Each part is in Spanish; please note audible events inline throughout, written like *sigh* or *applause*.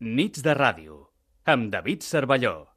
Nits de ràdio, amb David Cervelló.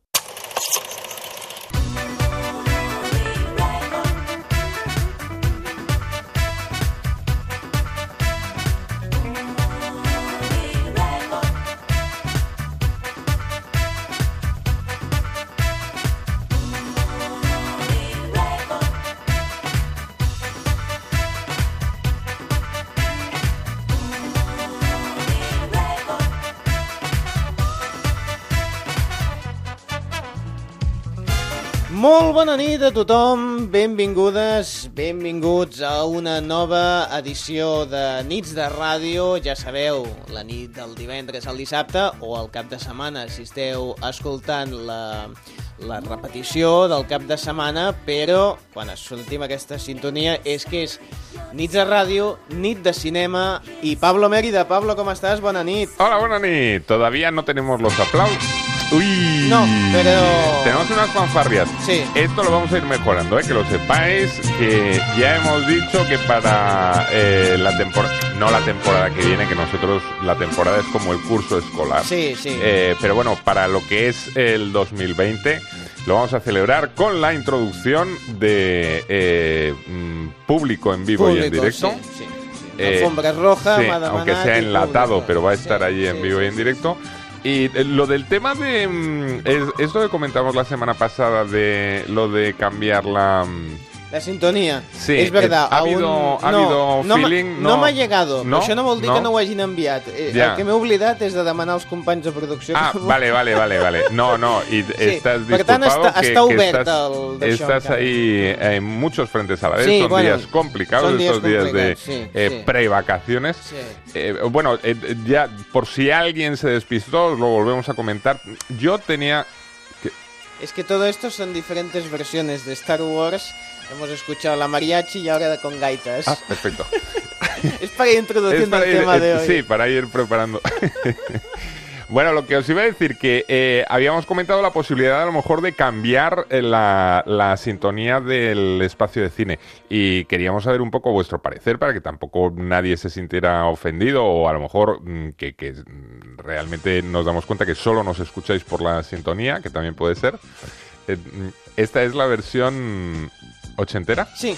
Bona nit a tothom, benvingudes, benvinguts a una nova edició de Nits de Ràdio. Ja sabeu, la nit del divendres al dissabte o al cap de setmana, si esteu escoltant la, la repetició del cap de setmana, però quan sortim aquesta sintonia és que és Nits de Ràdio, nit de cinema i Pablo Mérida. Pablo, com estàs? Bona nit. Hola, buenas nit. Todavía no tenemos los aplausos. Uy, No, pero- Tenemos unas fanfarrias. Sí. Esto lo vamos a ir mejorando, ¿eh? que lo sepáis, que ya hemos dicho que para eh, la temporada, no la temporada que viene, que nosotros la temporada es como el curso escolar. Sí, sí. Eh, pero bueno, para lo que es el 2020, lo vamos a celebrar con la introducción de eh, mm, público en vivo y en directo. Sí, sí, sí. Eh, Alfombra roja, aunque sea enlatado, público. pero va a estar allí en vivo y en directo. Y eh, lo del tema de... mm, es- esto que comentamos la semana pasada de lo de cambiar la... La sintonia. Sí, és verdad. eh, ha habido- aún- ha habido no feeling, No no. m'ha llegado. No, Però això no vol dir no. que no ho hagin enviat. Eh, Ja. El que m'he oblidat és de demanar als companys de producció. Ah, que- vale, vale, vale, vale. No, no, y *laughs* estás per tant, disculpado està- que, està que obert estás, el d'això estás encara. ahí en muchos frentes a la vez. Sí, son bueno, días complicados, son días estos días de sí, eh, sí. pre-vacaciones. Sí. Eh, bueno, eh, ya por si alguien se despistó, lo volvemos a comentar. Yo tenía Es que todo esto son diferentes versiones de Star Wars. Hemos escuchado la mariachi y ahora con gaitas. Ah, perfecto. *laughs* Es para ir introduciendo Es para el ir- tema de eh, hoy. Sí, para ir preparando. *laughs* bueno, lo que os iba a decir que eh, habíamos comentado la posibilidad a lo mejor de cambiar eh, la, la sintonía del espacio de cine y queríamos saber un poco vuestro parecer para que tampoco nadie se sintiera ofendido o a lo mejor mm, que, mm, realmente nos damos cuenta que solo nos escucháis por la sintonía, que también puede ser. Eh, mm, esta es la versión ochentera. Sí,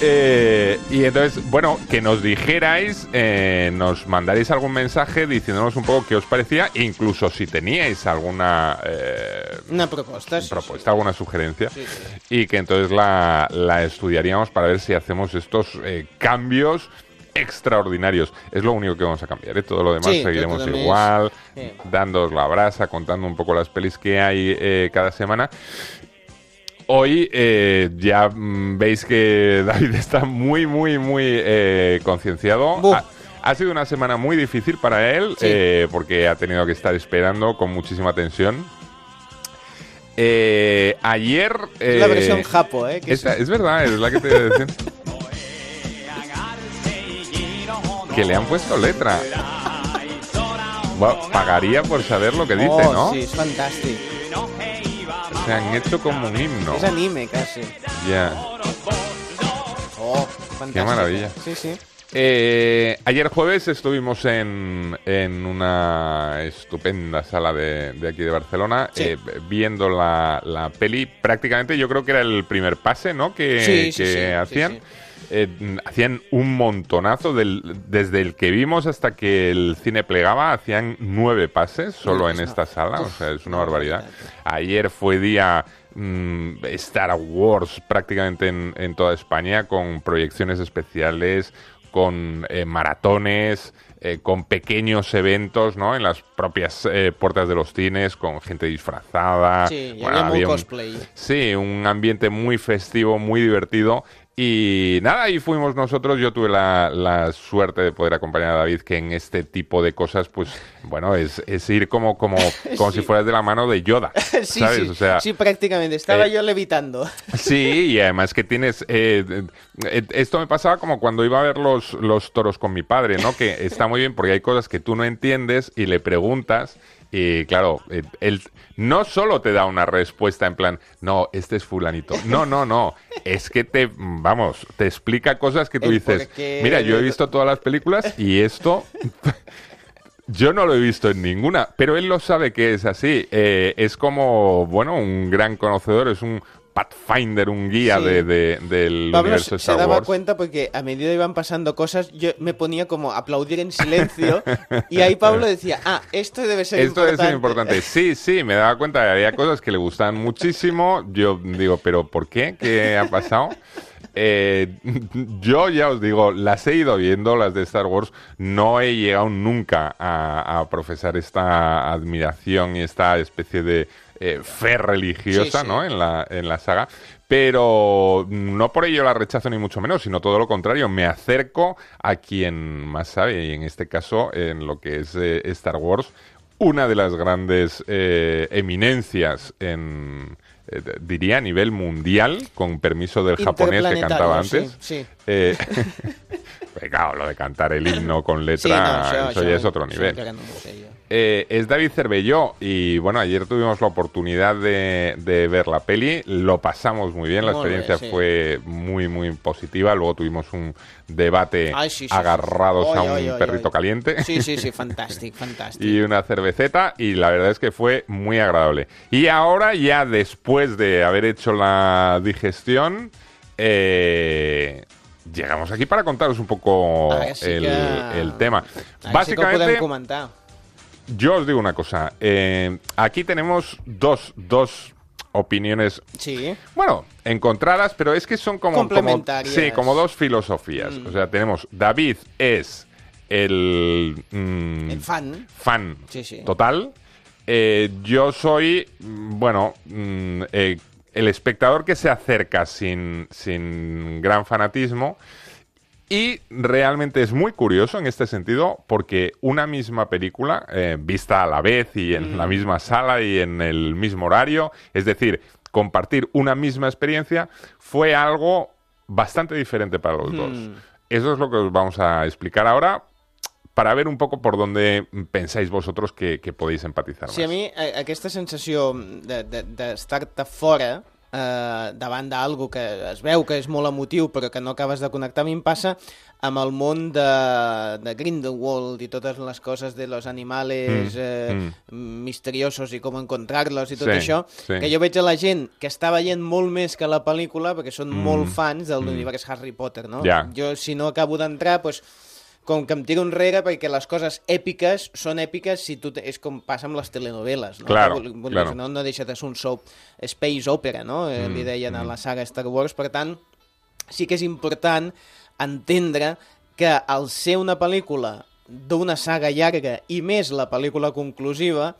Eh, y entonces, bueno, que nos dijerais, eh, nos mandaréis algún mensaje diciéndonos un poco qué os parecía, incluso si teníais alguna eh, una sí, propuesta, alguna sugerencia, Sí, y que entonces la, la estudiaríamos para ver si hacemos estos eh, cambios extraordinarios. Es lo único que vamos a cambiar, ¿eh? todo lo demás Sí, seguiremos lo igual, sí. dándoos la brasa, contando un poco las pelis que hay eh, cada semana. Hoy eh, ya mm, veis que *laughs* David está muy, muy, muy eh, concienciado. Ha, ha sido una semana muy difícil para él Sí. eh, porque ha tenido que estar esperando con muchísima tensión. Eh, ayer... Es la eh, versión japo, ¿eh? Que esta- es verdad, es la que te decía. que le han puesto letra. Bueno, pagaría por saber lo que dice, oh, ¿no? sí, es fantástico. Se han hecho como un himno. Es anime casi. Ya. Oh, fantástico. maravilla. Sí, sí. Eh, ayer jueves estuvimos en, en una estupenda sala de, de aquí de Barcelona Sí. eh, viendo la, la peli. Prácticamente yo creo que era el primer pase, ¿no? Que, sí, que sí, hacían. Eh, hacían un montonazo del, desde el que vimos hasta que el cine plegaba hacían nueve pases solo en es esta sala o sea es una barbaridad ayer fue día mm, Star Wars prácticamente en, en toda España con proyecciones especiales con eh, maratones eh, con pequeños eventos ¿no? en las propias eh, puertas de los cines con gente disfrazada Sí, Bueno, había un- cosplay. Sí, un ambiente muy festivo, muy divertido. Y nada, ahí fuimos nosotros. Yo tuve la, la suerte de poder acompañar a David, que en este tipo de cosas, pues, bueno, es, es ir como, como, *laughs* como si fueras de la mano de Yoda. *laughs* Sí, ¿Sabes? sí, O sea, sí, prácticamente. Estaba eh, yo levitando. *laughs* Sí, y además que tienes... eh, eh, esto me pasaba como cuando iba a ver los, los toros con mi padre, ¿no? Que está muy bien porque hay cosas que tú no entiendes y le preguntas y claro, eh, él no solo te da una respuesta en plan, no, este es fulanito. No, no, no. Es que te, vamos, te explica cosas que tú dices, mira, yo he visto todas las películas y esto... *laughs* Yo no lo he visto en ninguna, pero él lo sabe que es así. Eh, es como, bueno, un gran conocedor, es un pathfinder, un guía Sí. de, de- del Pablo universo se Star daba Wars. cuenta porque a medida iban pasando cosas, yo me ponía como a aplaudir en silencio *laughs* y ahí Pablo decía, ah, esto debe ser Esto debe importante. ser importante. Sí, sí, me daba cuenta que había cosas que le gustaban muchísimo. Yo digo, ¿pero por qué? ¿Qué ha pasado? Eh, *laughs* yo ya os digo, las he ido viendo, las de Star Wars. No he llegado nunca a, a profesar esta admiración y esta especie de eh, fe religiosa Sí, sí. ¿no? en, la, en la saga. Pero no por ello la rechazo ni mucho menos, sino todo lo contrario. Me acerco a quien más sabe, y en este caso, en lo que es eh, Star Wars, una de las grandes eh, eminencias en, eh, diría, a nivel mundial, con permiso del japonés que cantaba antes. sí, sí. Eh, *laughs* pues claro, lo de cantar el himno con Sí, letra, no, eso ya es otro nivel. Eh, es David Cervelló y bueno, ayer tuvimos la oportunidad de, de ver la peli, lo pasamos muy bien, la experiencia sí. fue muy muy positiva, luego tuvimos un debate Ay, sí, sí, sí. agarrados a un perrito caliente Sí, sí, sí, fantàstic, *laughs* fantàstic. y una cerveceta y la verdad es que fue muy agradable. Y ahora ya después de haber hecho la digestión, eh, llegamos aquí para contaros un poco el, que- el tema. Básicamente... Yo os digo una cosa. eh, aquí tenemos dos, dos opiniones, Sí, bueno, encontradas, pero es que son como... como Complementarias. sí, como dos filosofías. Mm. O sea, tenemos... David es el... mm, el fan. fan Sí, sí. total. Eh, yo soy, mm, bueno, mm, eh, el espectador que se acerca sin, sin gran fanatismo. Y realmente es muy curioso en este sentido porque una misma película, eh, vista a la vez y en la misma sala y en el mismo horario, es decir, compartir una misma experiencia, fue algo bastante diferente para los dos. Mm. Eso es lo que os vamos a explicar ahora para ver un poco por dónde pensáis vosotros que, que podéis empatizar Sí, a mi a, aquesta sensació de- de- d'estar-te de, fora eh, davant d'algo que es veu que és molt emotiu però que no acabes de connectar, a mi em passa amb el món de, de Grindelwald i totes les coses de los animales Mm, eh, misteriosos i com encontrar-los i tot Sí, això, sí. que jo veig a la gent que està veient molt més que la pel·lícula perquè són Mm, molt fans de mm. Harry Potter, no? Ja. Jo, si no acabo d'entrar, doncs, com que em tiro enrere perquè les coses èpiques són èpiques si tu és com passa amb les telenovel·les, no? Claro, dir, claro. No, no deixa de ser un soap space opera, no? Eh, Mm, li deien a mm. la saga Star Wars, per tant, sí que és important entendre que al ser una pel·lícula d'una saga llarga i més la pel·lícula conclusiva,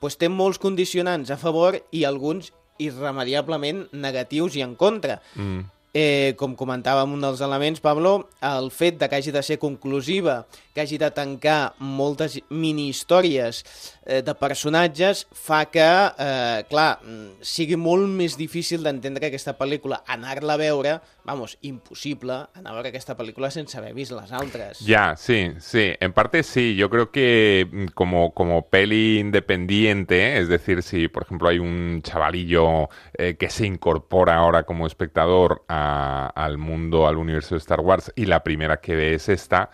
doncs té molts condicionants a favor i alguns irremediablement negatius i en contra. Mm. Eh, com comentàvem un dels elements, Pablo, el fet de que hagi de ser conclusiva, que hagi de tancar moltes mini-històries eh, de personatges, fa que, eh, clar, mm, sigui molt més difícil d'entendre aquesta pel·lícula. Anar-la a veure, vamos, impossible anar a veure aquesta pel·lícula sense haver vist les altres. Ya, sí, sí. En parte sí. Yo creo que mm, como, como peli independiente, es decir, si por ejemplo hay un chavalillo eh, que se incorpora ahora como espectador a- al mundo, al universo de Star Wars, y la primera que ve es esta,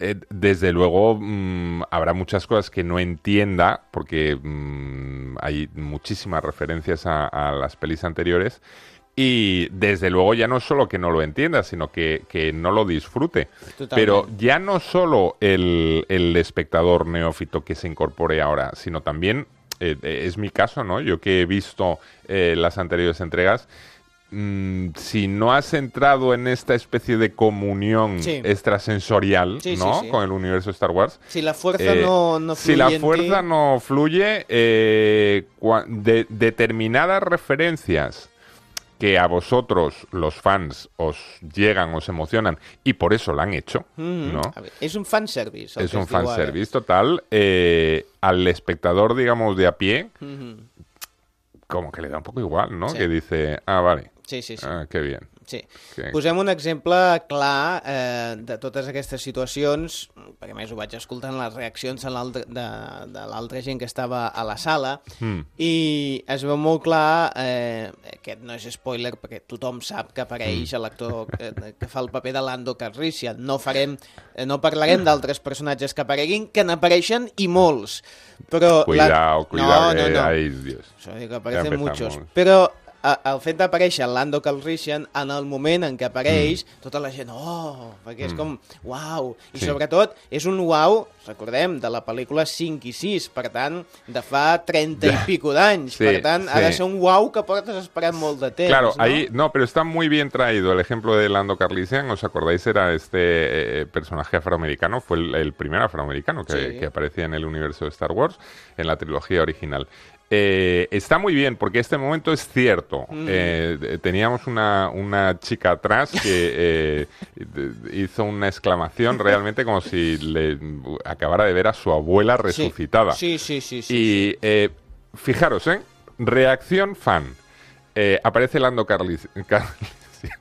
eh, desde luego mm, habrá muchas cosas que no entienda, porque mm, hay muchísimas referencias a, a las pelis anteriores. Y desde luego ya no solo que no lo entienda, sino que, que no lo disfrute. Pero ya no solo el, el espectador neófito que se incorpore ahora, sino también, eh, es mi caso, ¿no? Yo que he visto eh, las anteriores entregas, mm, si no has entrado en esta especie de comunión Sí. extrasensorial, Sí, ¿no? sí. Con el universo Star Wars, Si la fuerza eh, no, no si la fluye ti- fuerza no fluye, eh, de determinadas referencias que a vosotros, los fans, os llegan, os emocionan, y por eso la han hecho. ¿no? És un fanservice. Es un es ara. fanservice total. eh, al espectador, digamos, de a pie, como que le da un poco igual, ¿no? Sí. Que dice, ah, vale, Sí, sí, sí. ah, qué bien. Sí. Que- Posem un exemple clar eh, de totes aquestes situacions, perquè més ho vaig escoltant les reaccions de de, de l'altra gent que estava a la sala, Mm. i es veu molt clar, eh, aquest no és spoiler perquè tothom sap que apareix Mm. l'actor que, que fa el paper de Lando Calrissian. No, farem, eh, no parlarem d'altres personatges que apareguin, que n'apareixen i molts. Però Cuidado, cuidado, no, no, que, no. ay, Dios. Això dic que empezamos. muchos. Però el fet d'aparèixer Lando Calrissian en el moment en què apareix, mm. tota la gent, oh, perquè és com, uau, i Sí. sobretot és un uau, recordem, de la pel·lícula 5 i 6, per tant, de fa 30 i pico d'anys, Sí, per tant, ha de sí. ser un uau que portes esperant molt de temps, Claro, no? ahí, no, pero está muy bien traído el ejemplo de Lando Carlisian. ¿Os acordáis? Era este eh, personaje afroamericano, fue el, el primer afroamericano que, Sí. que aparecía en el universo de Star Wars, en la trilogía original. Eh, está muy bien, porque este momento es cierto. Mm. Eh, teníamos una, una chica atrás que eh, hizo una exclamación realmente como si le acabara de ver a su abuela resucitada. Sí, sí, sí. sí. Y eh, fijaros, ¿eh? Reacción fan. Eh, aparece Lando Carlis, Carlisian.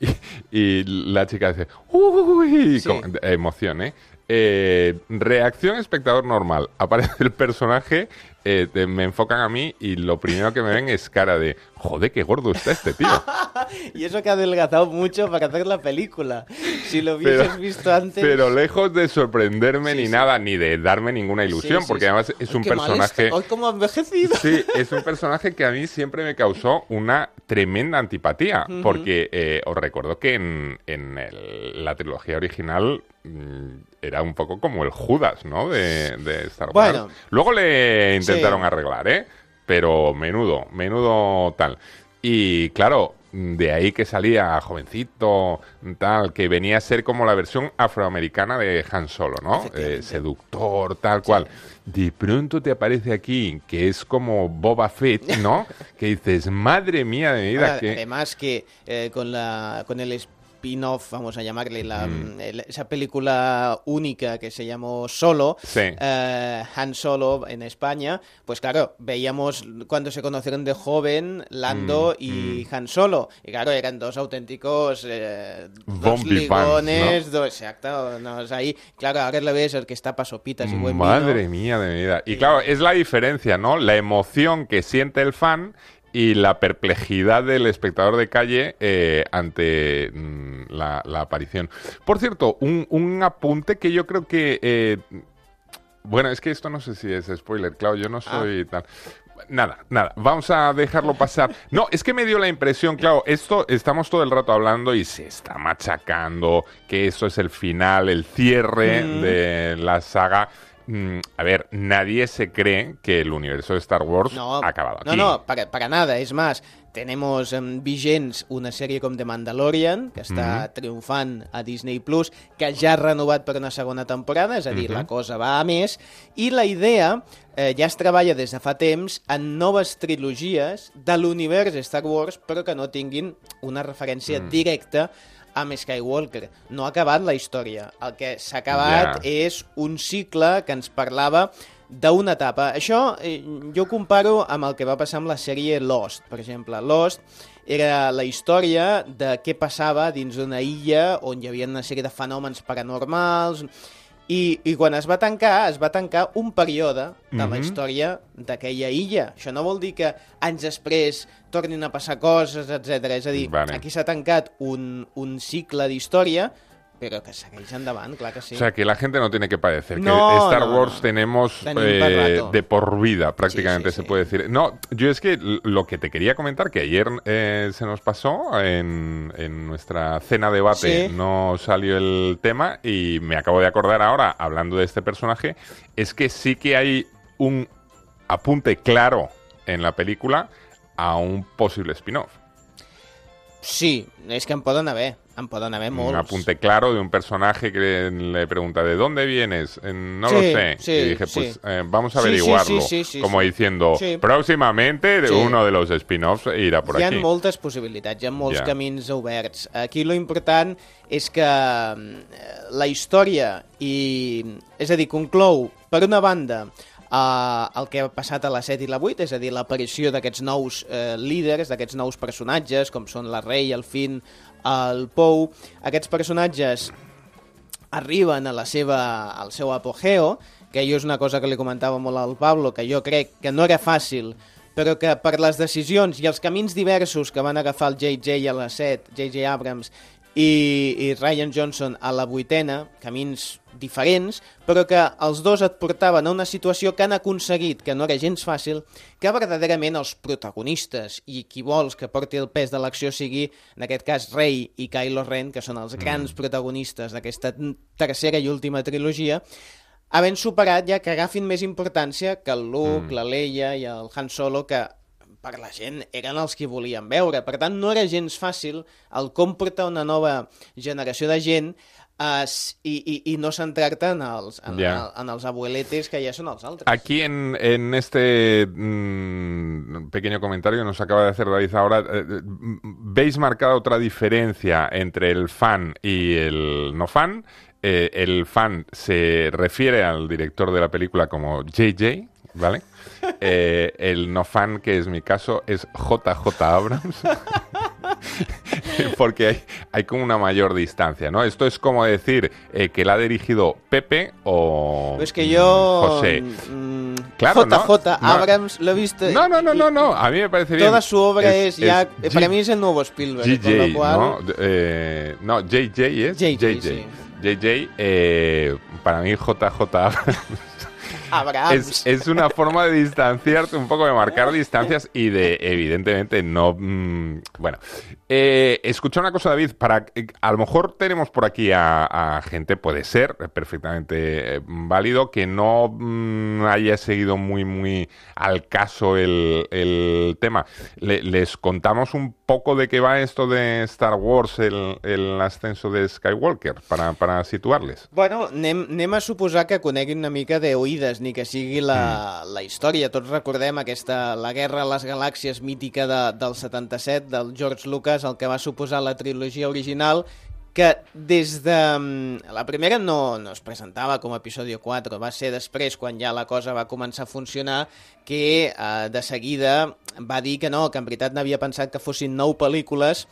*laughs* y, y la chica dice, ¡Uy! Sí. Con- emoción, ¿eh? Eh, Reacción espectador normal. Aparece el personaje, eh, te- me enfocan a mí y lo primero que me ven es cara de, joder, qué gordo está este tío. *laughs* Y eso que ha adelgazado mucho para hacer la película. Si lo hubieses Pero- visto antes... Pero lejos de sorprenderme Sí, ni sí. nada, ni de darme ninguna ilusión, Sí, porque además es Ay, un personaje... cómo ha envejecido. Sí, es un personaje que a mí siempre me causó una tremenda antipatía, porque eh, os recuerdo que en, en el- la trilogía original era un poco como el Judas, ¿no? De, de Star Wars. Bueno. Luego le intentaron Sí. arreglar, ¿eh? Pero menudo, menudo tal. Y claro, de ahí que salía jovencito, tal, que venía a ser como la versión afroamericana de Han Solo, ¿no? Eh, seductor, tal cual. De pronto te aparece aquí, que es como Boba Fett, ¿no? *laughs* que dices, madre mía de vida, Ahora, que... Además que eh, con, la, con el spin-off, vamos a llamarle, la, Mm. el- esa película única que se llamó Solo, Sí. eh, Han Solo en España, pues claro, veíamos cuando se conocieron de joven Lando Mm, y Han Solo. Y claro, eran dos auténticos eh, dos ligones, dos, exacto, no, es ahí. Claro, ahora le ves el que está pa' sopitas y buen Madre vino. mía de mi vida. Y claro, es la diferencia, ¿no? La emoción que siente el fan y la perplejidad del espectador de calle eh, ante mm, la, la aparición. Por cierto, un, un apunte que yo creo que... eh, bueno, es que esto no sé si es spoiler, claro, yo no Ah. soy tal... Nada, nada, vamos a dejarlo pasar. No, es que me dio la impresión, claro, esto estamos todo el rato hablando y se está machacando que eso es el final, el cierre Mm. de la saga. Mm, a ver, nadie se cree que el universo de Star Wars No, ha acabado aquí. No, no, para, para nada. Es más, tenemos em, vigents una sèrie com The Mandalorian, que està Mhm. triomfant a Disney+, Plus, que ja ha renovat per una segona temporada, és a dir, Mhm. la cosa va a més, i la idea eh, ja es treballa des de fa temps en noves trilogies de l'univers Star Wars, però que no tinguin una referència Mm. directa amb Skywalker. No ha acabat la història. El que s'ha acabat Ja. és un cicle que ens parlava d'una etapa. Això eh, jo comparo amb el que va passar amb la sèrie Lost, per exemple. Lost era la història de què passava dins d'una illa on hi havia una sèrie de fenòmens paranormals i, i quan es va tancar, es va tancar un període de la Mhm. història d'aquella illa. Això no vol dir que anys després tornin a passar coses, etc. És a dir, Vale. aquí s'ha tancat un, un cicle d'història però que segueix endavant, clar que sí. O sea, que la gente no tiene que padecer. No, que Star no, Wars no. tenemos eh, de por vida, prácticamente Sí, sí, se sí. puede decir. No, yo es que lo que te quería comentar, que ayer eh, se nos pasó en, en nuestra cena debate, no salió el tema y me acabo de acordar ahora, hablando de este personaje, es que sí que hay un apunte claro en la película a un posible spin-off. Sí, és que en poden haver, en poden haver molts. Un apunte claro de un personaje que le pregunta ¿de dónde vienes? Eh, No Sí, lo sé. sí, y dije, sí. pues eh, vamos a Sí, sí, averiguarlo. sí, sí, sí, como sí. diciendo, Sí. Sí. uno de los spin-offs irá por hi ha aquí. moltes possibilitats, hi ha molts Ja. camins oberts. Aquí lo important és que mm, la història i, és a dir, conclou, per una banda, uh, el que ha passat a la 7 i la 8, és a dir, l'aparició d'aquests nous uh, líders, d'aquests nous personatges, com són la Rei, el Finn, el Pou. Aquests personatges arriben a la seva, al seu apogeo, que jo és una cosa que li comentava molt al Pablo, que jo crec que no era fàcil, però que per les decisions i els camins diversos que van agafar el JJ a la 7, JJ Abrams, i, i Ryan Johnson a la vuitena, camins diferents, però que els dos et portaven a una situació que han aconseguit, que no era gens fàcil, que verdaderament els protagonistes i qui vols que porti el pes de l'acció sigui, en aquest cas, Rey i Kylo Ren, que són els grans mm. protagonistes d'aquesta tercera i última trilogia, havent superat ja que agafin més importància que el Luke, mm. la Leia i el Han Solo, que per la gent eren els que volien veure. Per tant, no era gens fàcil el com portar una nova generació de gent uh, i, i, i no centrar-te en, els, en, yeah. en, en els abueletes que ja són els altres. Aquí en, en este mmm, pequeño comentario que nos acaba de hacer David ahora, eh, ¿veis marcada otra diferencia entre el fan y el no fan? Eh, el fan se refiere al director de la película como JJ, ¿vale? Eh, el no fan, que es mi caso, es JJ Abrams. *laughs* Porque hay, hay, como una mayor distancia, ¿no? Esto es como decir eh, que la ha dirigido Pepe o pues que yo, José. Mm, claro, JJ ¿no? Abrams lo he visto. No, no, no, no, no. A mí me parece bien. Toda su obra es, es ya. Es para mí es el nuevo Spielberg. JJ, con lo cual... ¿no? Eh, no, JJ es. JJ. JJ, Sí. JJ eh, para mí JJ Abrams. Es, es, una forma de distanciarte, un poco de marcar distancias y de, evidentemente, no. Mmm, bueno, eh, escucha una cosa, David. Para, a lo mejor tenemos por aquí a, a gente, puede ser perfectamente válido, que no mmm, haya seguido muy, muy al caso el, el tema. Le, les contamos un poco de qué va esto de Star Wars, el, el ascenso de Skywalker, para, para situarles. Bueno, anem, anem a suposar que coneguin una mica d'oïdes ni que sigui la, la història. Tots recordem aquesta La guerra a les galàxies mítica de, del 77, del George Lucas, el que va suposar la trilogia original, que des de... La primera no, no es presentava com a episodi 4, va ser després, quan ja la cosa va començar a funcionar, que eh, de seguida va dir que no, que en veritat n'havia pensat que fossin nou pel·lícules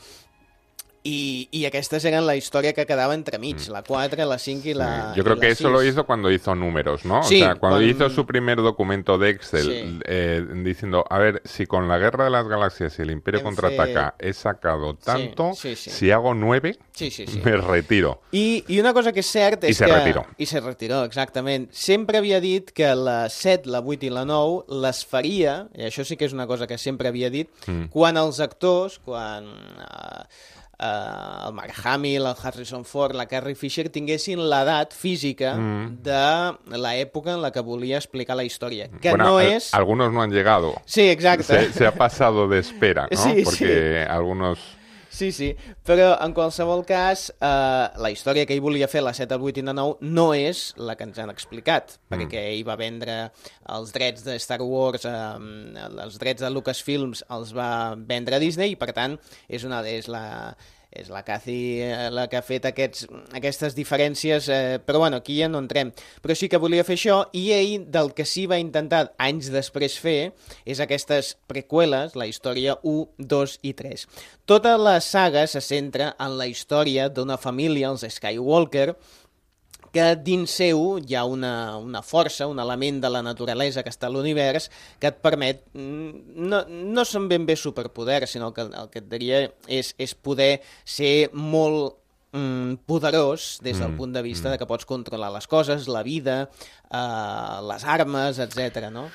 y, y aquestes eran la historia que quedaba entre mig, mm. la 4, la 5 y la Yo creo y que la eso 6. lo hizo cuando hizo números, ¿no? Sí, o sea, cuando con... hizo su primer documento de Excel Sí. eh, diciendo, a ver, si con la Guerra de las Galaxias y el Imperio En contraataca he sacado tanto, sí, sí. si hago nueve, Sí, sí, sí. me retiro. I, I una cosa que és cert I és se que... retiró. I se retiró, exactament. Sempre havia dit que la 7, la 8 i la 9 les faria, i això sí que és una cosa que sempre havia dit, Mm. quan els actors, quan uh, uh, el Mark Hamill, el Harrison Ford, la Carrie Fisher tinguessin l'edat física Mm. de l'època en la que volia explicar la història. Que Bueno, no és... Algunos no han llegado. Sí, exacte. Se, se ha pasado de espera, ¿no? Sí, Porque algunos... Sí, sí, però en qualsevol cas, eh, la història que ell volia fer, la 7, el 8 i la 9, no és la que ens han explicat, Mm. perquè ell va vendre els drets de Star Wars, eh, els drets de Lucasfilms els va vendre a Disney i, per tant, és, una, és la és la Cathy eh, la que ha fet aquests, aquestes diferències, eh, però bueno, aquí ja no entrem. Però sí que volia fer això, i ell del que sí va intentar anys després fer és aquestes preqüeles, la història 1, 2 i 3. Tota la saga se centra en la història d'una família, els Skywalker, que dins seu hi ha una, una força, un element de la naturalesa que està a l'univers que et permet, mm, no, no són ben bé superpoders, sinó que el, el que et diria és, és poder ser molt mm, poderós des del Mm, punt de vista mm. de que pots controlar les coses, la vida, eh, les armes, etc. no?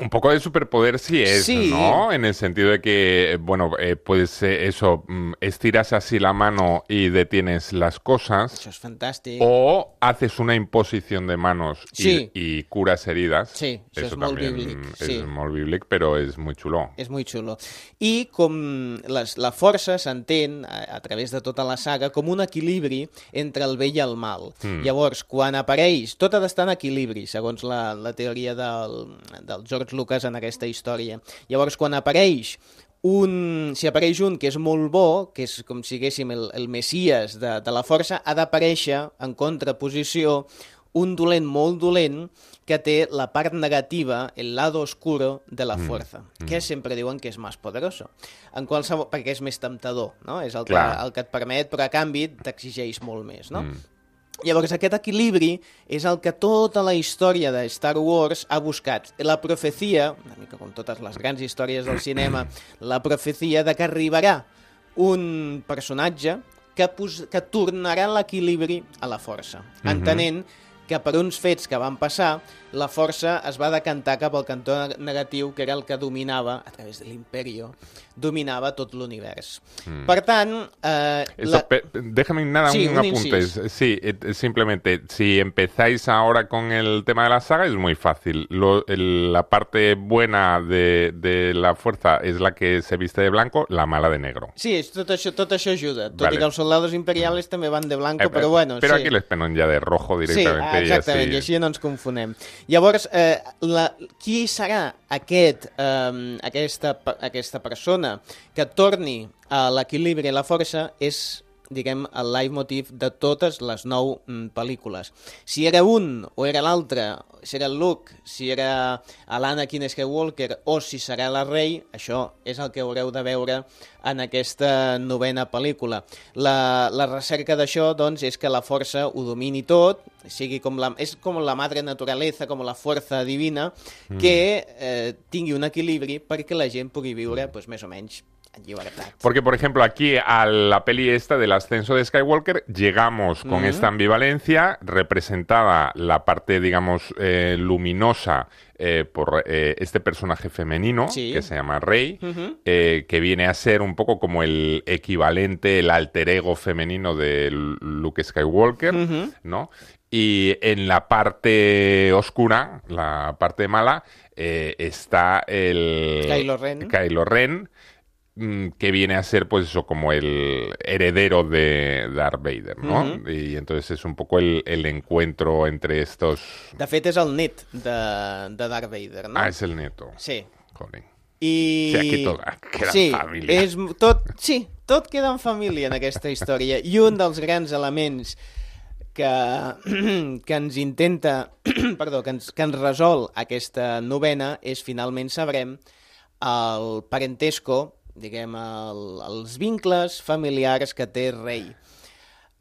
Un poco de superpoder sí es, Sí. ¿no? En el sentido de que, bueno, eh, pues eh, eso, mm, estiras así la mano y detienes las cosas, Això és fantàstic. o haces una imposición de manos y, Sí. y curas heridas. Sí, això eso és molt también bíblic, es sí. molt bíblic, pero es muy chulo. És molt xulo. I com les, la força s'entén a, a través de tota la saga com un equilibri entre el bé i el mal. Mm. Llavors, quan apareix, tot ha d'estar en equilibri, segons la, la teoria del, del George Lucas en aquesta història. Llavors, quan apareix un, si apareix un que és molt bo, que és com si diguéssim el, el messies de, de la força, ha d'aparèixer en contraposició un dolent molt dolent que té la part negativa, el lado oscuro de la fuerza, mm. que sempre diuen que és més poderoso. En qualsevol, perquè és més temptador, no? És el que, Clar. el que et permet, però a canvi t'exigeix molt més, no? Mm. Llavors, aquest equilibri és el que tota la història de Star Wars ha buscat. La profecia, una mica com totes les grans històries del cinema, la profecia de que arribarà un personatge que, pos que tornarà l'equilibri a la força, entenent que per uns fets que van passar, la força es va decantar cap al cantó negatiu, que era el que dominava, a través de l'imperio, dominava tot l'univers. Per tant... Eh, Eso, la... déjame nada, Sí, un, un apunte. Sí, eh, simplemente, si empezáis ahora con el tema de la saga, es muy fácil. Lo- el- la parte buena de, de la fuerza es la que se viste de blanco, la mala de negro. Sí, tot això, tot això ajuda. Tot Vale. i que els soldados imperiales també van de blanco, Eh, però bueno, pero sí. aquí les ponen ya de rojo Sí, directamente. ah, exactament, i así. així no ens confonem. Llavors, eh, la, qui serà aquest, eh, aquesta, aquesta persona que torni a l'equilibri i la força és diguem, el leitmotiv de totes les nou mm, pel·lícules. Si era un o era l'altre, si era el Luke, si era l'Anakin Skywalker o si serà la Rey, això és el que haureu de veure en aquesta novena pel·lícula. La, la recerca d'això doncs, és que la força ho domini tot, sigui com la, és com la madre naturaleza, com la força divina, que eh, tingui un equilibri perquè la gent pugui viure pues, més o menys. Porque, por ejemplo, aquí a la peli esta del ascenso de Skywalker llegamos con esta ambivalencia representada la parte, digamos, eh, luminosa eh, por eh, este personaje femenino Sí. que se llama Rey, eh, que viene a ser un poco como el equivalente, el alter ego femenino de Luke Skywalker. ¿no? Y en la parte oscura, la parte mala, está el... Kylo Ren. Kylo Ren, que viene a ser, pues eso, como el heredero de Darth Vader, ¿no? Ujú. Y entonces es un poco el, el encuentro entre estos... De fet, és el net de, de Darth Vader, no? Ah, es el nieto. Sí. Joder. I... Sí, aquí tot queda en sí, família. És tot, sí, tot queda en família en aquesta història. I un dels grans elements que, *clears throat* que ens intenta, *clears throat* perdó, que ens, que ens resol aquesta novena és finalment sabrem el parentesco, diguem, el, els vincles familiars que té Rei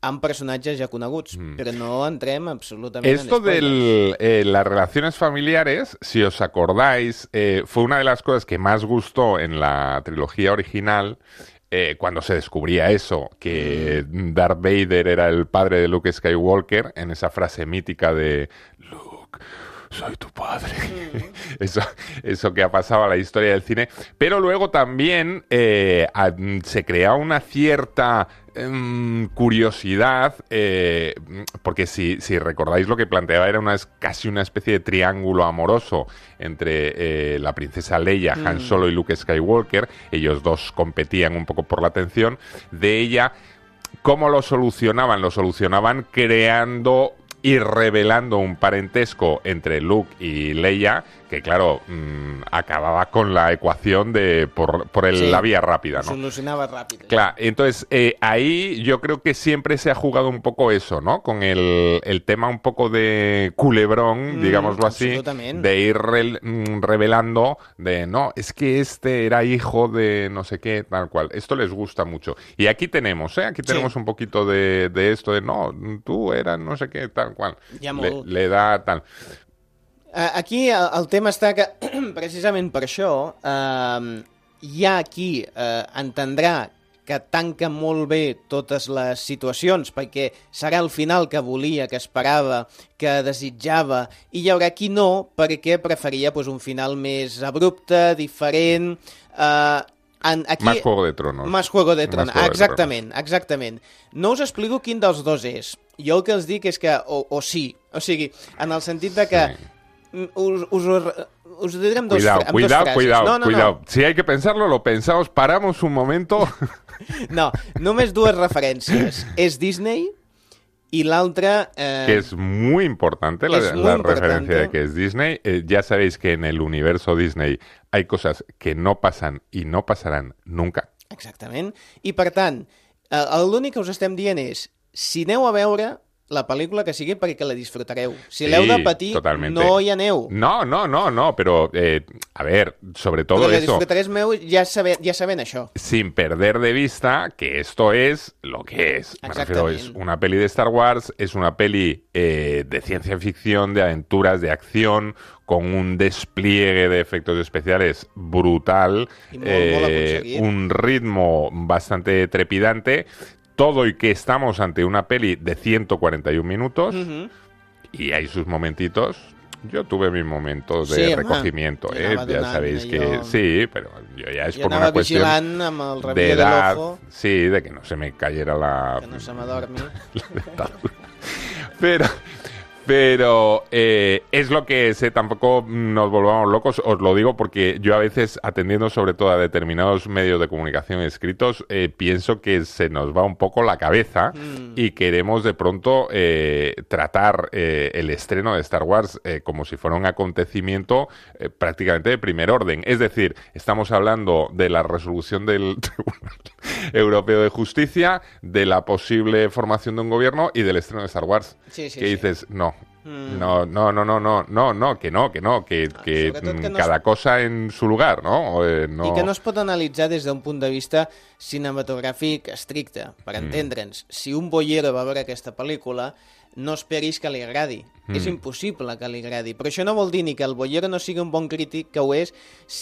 amb personatges ja coneguts, però no entrem absolutament Mm. Esto en de eh, las relaciones familiares, si os acordáis, eh, fue una de las cosas que más gustó en la trilogía original. eh, cuando se descubría eso, que Mm. Darth Vader era el padre de Luke Skywalker, en esa frase mítica de soy tu padre. *laughs* eso, eso que ha pasado a la historia del cine. Pero luego también eh, se crea una cierta em, curiosidad, eh, porque si, si recordáis lo que planteaba era una, casi una especie de triángulo amoroso entre eh, la princesa Leia, Han Solo y Luke Skywalker. Ellos dos competían un poco por la atención de ella. ¿Cómo lo solucionaban? Lo solucionaban creando y revelando un parentesco entre Luke y Leia que, claro, mm, acababa con la ecuación de por, por el- Sí. la vía rápida, ¿no? Solucionava ràpid. Claro, entonces eh, ahí yo creo que siempre se ha jugado un poco eso, ¿no? Con el, el tema un poco de culebrón, Mm, digámoslo así, de ir mm, revelando de, no, es que este era hijo de no sé qué, tal cual. Esto les gusta mucho. Y aquí tenemos, ¿eh? Aquí tenemos un poquito de, de esto de, no, tú eras no sé qué, tal cual. Le, le da tal. Eh, Aquí el, el tema està que, *clears throat* precisament per això, eh, hi ha qui eh, entendrà que tanca molt bé totes les situacions, perquè serà el final que volia, que esperava, que desitjava, i hi haurà qui no, perquè preferia pues, un final més abrupte, diferent... Eh, en, aquí, Más Juego de Tronos. Más Juego de Tronos, Juego de exactament, exactament. No us explico quin dels dos és. Jo el que els dic és que o, o sí, o sigui, en el sentit de que Sí. Us, us, ho diré amb dos, Cuidado, fra- amb dos cuidado, frases. cuidado, no, no, cuidado. Si hay que pensarlo, lo pensamos, paramos un momento. No, *laughs* no, només dues referències. És Disney i l'altra... Eh, que es muy importante la, muy la importante. referencia de que es Disney. Eh, ya sabéis que en el universo Disney hay cosas que no pasan y no pasarán nunca. Exactament. I per tant, eh, l'únic que us estem dient és, si aneu a veure la pel·lícula que sigui perquè la disfrutareu. Si Sí, l'heu de patir, totalmente. no hi aneu. No, no, no, no, pero eh, a ver, sobre todo la eso, disfrutarés meu ja, sabe, ja sabent això. sin perder de vista que esto es lo que es. Me refiero, es una peli de Star Wars, es una peli eh, de ciencia ficción, de aventuras, de acción, con un despliegue de efectos especiales brutal, Y eh, un ritmo bastante trepidante. Todo y que estamos ante una peli de 141 minutos Mhm. y hay sus momentitos. Yo tuve mis momentos de Sí, recogimiento, ¿eh? Ya sabéis que sí, pero yo ya es por una cuestión de edad, sí, de que no se me cayera la, que no se m'adormi. *laughs* la dentadura. Pero, pero eh, es lo que sé, tampoco nos volvamos locos, os lo digo porque yo a veces, atendiendo sobre todo a determinados medios de comunicación escritos, eh, pienso que se nos va un poco la cabeza Mm. y queremos de pronto eh, tratar eh, el estreno de Star Wars eh, como si fuera un acontecimiento eh, prácticamente de primer orden. Es decir, estamos hablando de la resolución del *laughs* Tribunal Europeo de Justicia, de la posible formación de un gobierno y del estreno de Star Wars. Sí, sí, que sí. dices, no. Mm. No, no, no, no, no, no, no, que no, que no, que, que, sobretot que mm, no cada es- cosa en su lugar, ¿no? Eh, no... I que no es pot analitzar des d'un punt de vista cinematogràfic estricte, per Mm. entendre'ns. Si un boiero va veure aquesta pel·lícula, no esperis que li agradi. Mm. És impossible que li agradi. Però això no vol dir ni que el boiero no sigui un bon crític, que ho és,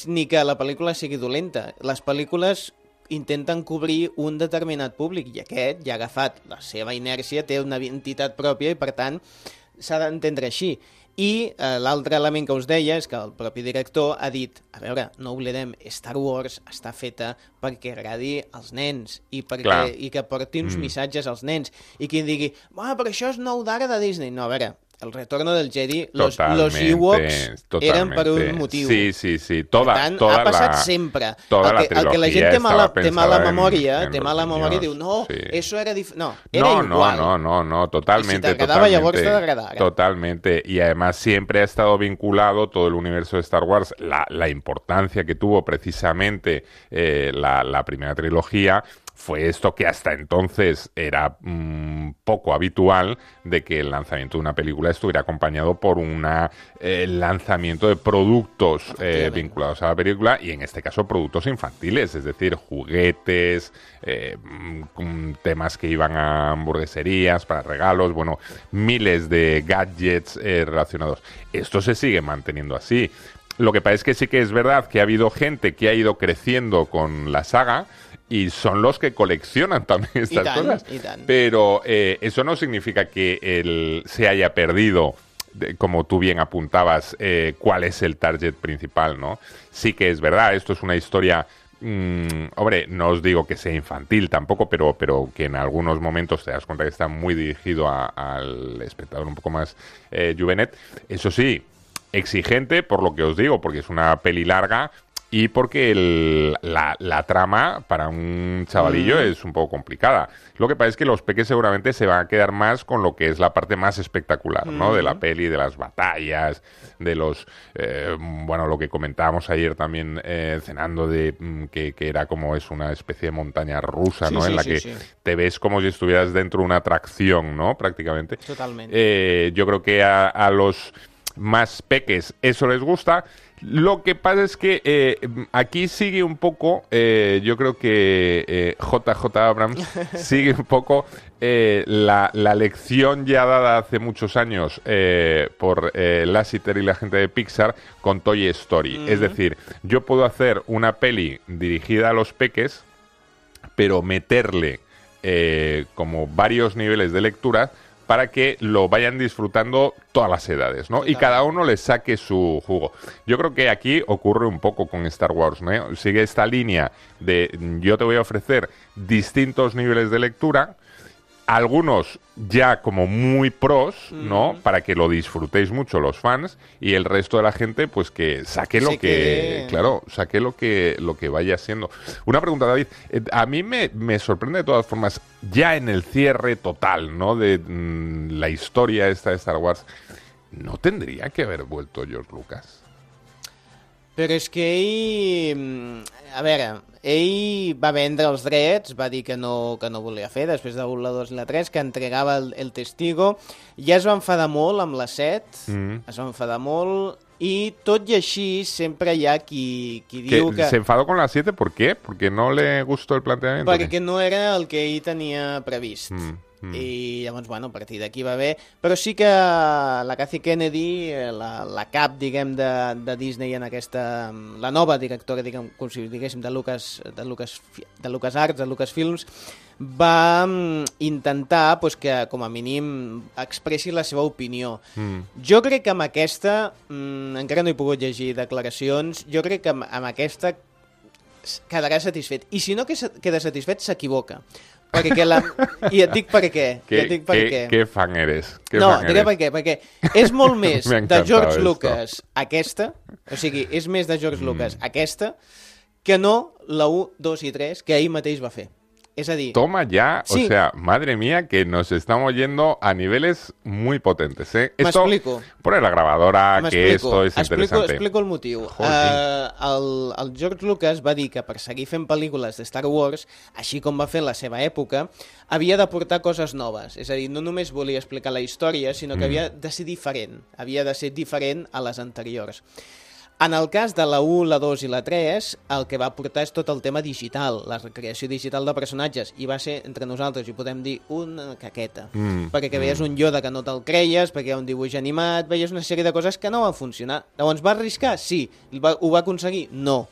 ni que la pel·lícula sigui dolenta. Les pel·lícules intenten cobrir un determinat públic i aquest ja ha agafat la seva inèrcia, té una entitat pròpia i per tant s'ha d'entendre així. I eh, l'altre element que us deia és que el propi director ha dit, a veure, no oblidem, Star Wars està feta perquè agradi als nens i, perquè, Clar. i que porti uns mm. missatges als nens. I qui digui, ah, però això és nou d'ara de Disney. No, a veure, el retorno del Jedi, los, los Totalmente, Ewoks eren per un totalmente. motiu. Sí, sí, sí. Toda, per tant, toda ha passat la, sempre. toda el, la que, el que la gent té mala, té mala pensada en- memòria, en té mala memòria diu, no, sí. eso era diferente. No, era no, igual. no, no, no, no, totalmente. Y si te agradaba, totalmente. Totalmente. Y además siempre ha estado vinculado todo el universo de Star Wars, la, la importancia que tuvo precisamente eh, la, la primera trilogía fue esto que hasta entonces era mm, poco habitual de que el lanzamiento de una película estuviera acompañado por un lanzamiento de productos eh, vinculados a la película y en este caso productos infantiles, es decir, juguetes, eh, mm, mm, temas que iban a hamburgueserías, para regalos, bueno, miles de gadgets eh, relacionados. Esto se sigue manteniendo así. Lo que pasa es que sí que es verdad que ha habido gente que ha ido creciendo con la saga y son los que coleccionan también estas cosas. Pero eh, eso no significa que el, se haya perdido, de- como tú bien apuntabas, eh, cuál es el target principal, ¿no? Sí que es verdad, esto es una historia... mm, hombre, no os digo que sea infantil tampoco, pero, pero que en algunos momentos te das cuenta que está muy dirigido a- al espectador un poco más eh, juvenet. Eso sí, exigente, por lo que os digo, porque es una peli larga y porque el- la, la trama para un chavalillo es un poco complicada. Lo que pasa es que los peques seguramente se van a quedar más con lo que es la parte más espectacular, ¿no? De la peli, de las batallas, de los... eh, bueno, lo que comentábamos ayer también eh, cenando, de mm, que, que era como es una especie de montaña rusa, Sí, ¿no? sí, en la sí, que te ves como si estuvieras dentro de una atracción, ¿no? Prácticamente. Totalmente. Eh, yo creo que a, a los más peques eso les gusta. Lo que pasa es que eh, aquí sigue un poco, eh, yo creo que eh, JJ Abrams *laughs* sigue un poco eh, la, la lección ya dada hace muchos años eh, por Lasseter y la gente de Pixar con Toy Story. Es decir, yo puedo hacer una peli dirigida a los peques, pero meterle como varios niveles de lectura para que lo vayan disfrutando todas las edades, ¿no? Y cada uno le saque su jugo. Yo creo que aquí ocurre un poco con Star Wars, ¿no? Sigue esta línea de yo te voy a ofrecer distintos niveles de lectura, algunos ya como muy pros, ¿no? Para que lo disfrutéis mucho los fans y el resto de la gente pues que saque lo que claro, saque lo que lo que vaya siendo. Una pregunta, David, Eh, a mí me, me sorprende de todas formas ya en el cierre total, ¿no? De mm, la historia esta de Star Wars, no tendría que haber vuelto George Lucas. Però és que ell... mm, A veure, ell va vendre els drets, va dir que no, que no volia fer, després de la 2 i la 3, que entregava el, el testigo. Ja es va enfadar molt amb la 7, Mm. es va enfadar molt, i tot i així sempre hi ha qui, qui Que diu que... ¿Se enfadó con la 7? ¿Por qué? Porque no le gustó el planteamiento. Perquè no era el que ell tenia previst. Mm, mm. I llavors, bueno, a partir d'aquí va bé. Però sí que la Cathy Kennedy, eh, la, la cap, diguem, de, de Disney en aquesta... La nova directora, diguem, diguéssim, de Lucas, de Lucas, de Lucas Arts, de Lucasfilms, va mm, intentar pues, que, com a mínim, expressi la seva opinió. Mm. Jo crec que amb aquesta, mm, encara no he pogut llegir declaracions, jo crec que amb, amb aquesta quedarà satisfet. I si no queda satisfet, s'equivoca. Perquè que la... I et dic per què. I ¿Qué, et dic per qué- què. qué fan eres? ¿Qué no, fan diré eres? per què. Perquè és molt *laughs* més de George esto. Lucas aquesta, o sigui, és més de George Mm. Lucas aquesta, que no la 1, 2 i 3 que ell mateix va fer. A dir, Toma ya, Sí. o sea, madre mía, que nos estamos yendo a niveles muy potentes, ¿eh? Me Esto, explico. Pone la grabadora, que esto es explico, interesante. explico el motiu. Uh, el, el George Lucas va dir que per seguir fent pel·lícules de Star Wars, així com va fer en la seva època, havia d'aportar coses noves. És a dir, no només volia explicar la història, sinó que Mm. havia de ser diferent. Havia de ser diferent a les anteriors. En el cas de la 1, la 2 i la 3, el que va aportar és tot el tema digital, la recreació digital de personatges, i va ser, entre nosaltres, i podem dir, una caqueta. Mm, Perquè que veies un Yoda que no te'l creies, perquè hi ha un dibuix animat, veies una sèrie de coses que no van funcionar. Llavors, va arriscar? Sí. Va, ho va aconseguir? No.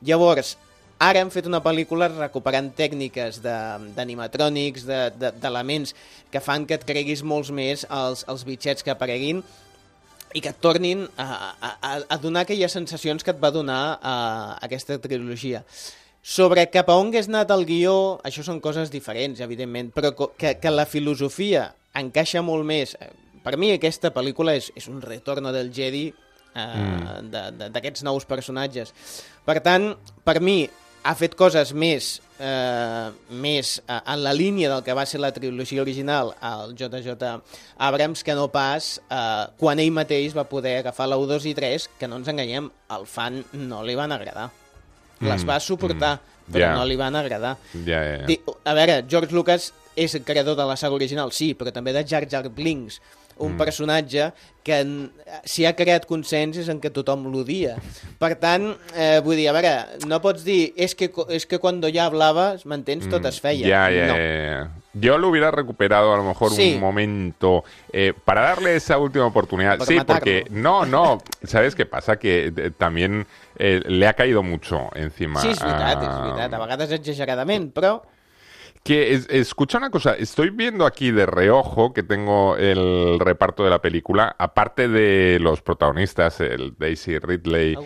Llavors, ara hem fet una pel·lícula recuperant tècniques de- d'animatrònics, de- de- d'elements que fan que et creguis molts més els, els bitxets que apareguin i que et tornin a, a, a- a donar aquelles sensacions que et va donar a, aquesta trilogia. Sobre cap a on hagués anat el guió, això són coses diferents, evidentment, però que, que la filosofia encaixa molt més. Per mi aquesta pel·lícula és, és un retorno del Jedi eh, de- de- d'aquests nous personatges. Per tant, per mi ha fet coses més eh, més eh, en la línia del que va ser la trilogia original al JJ Abrams que no pas eh, quan ell mateix va poder agafar la 1, 2 i 3 que no ens enganyem, al fan no li van agradar les Mm, va suportar mm, però ja. no li van agradar ya, ya. Di- A veure, George Lucas és el creador de la saga original, sí, però també de Jar Jar Binks, un Mm. personatge que si ha creat consens és en què tothom l'odia. Per tant, eh, vull dir, a veure, no pots dir és que, és que quan ja hablabas, m'entens, tot es feia. Ya, ya, no. ya. Yo lo hubiera recuperado a lo mejor Sí. un momento eh, para darle esa última oportunidad. Por sí, matarlo. porque no, no, ¿sabes qué pasa? Que eh, también eh, le ha caído mucho encima. Sí, és veritat, és a- veritat. A vegades exageradament, però... Que es- escucha una cosa, estoy viendo aquí de reojo que tengo el reparto de la película, aparte de los protagonistas, el Daisy Ridley,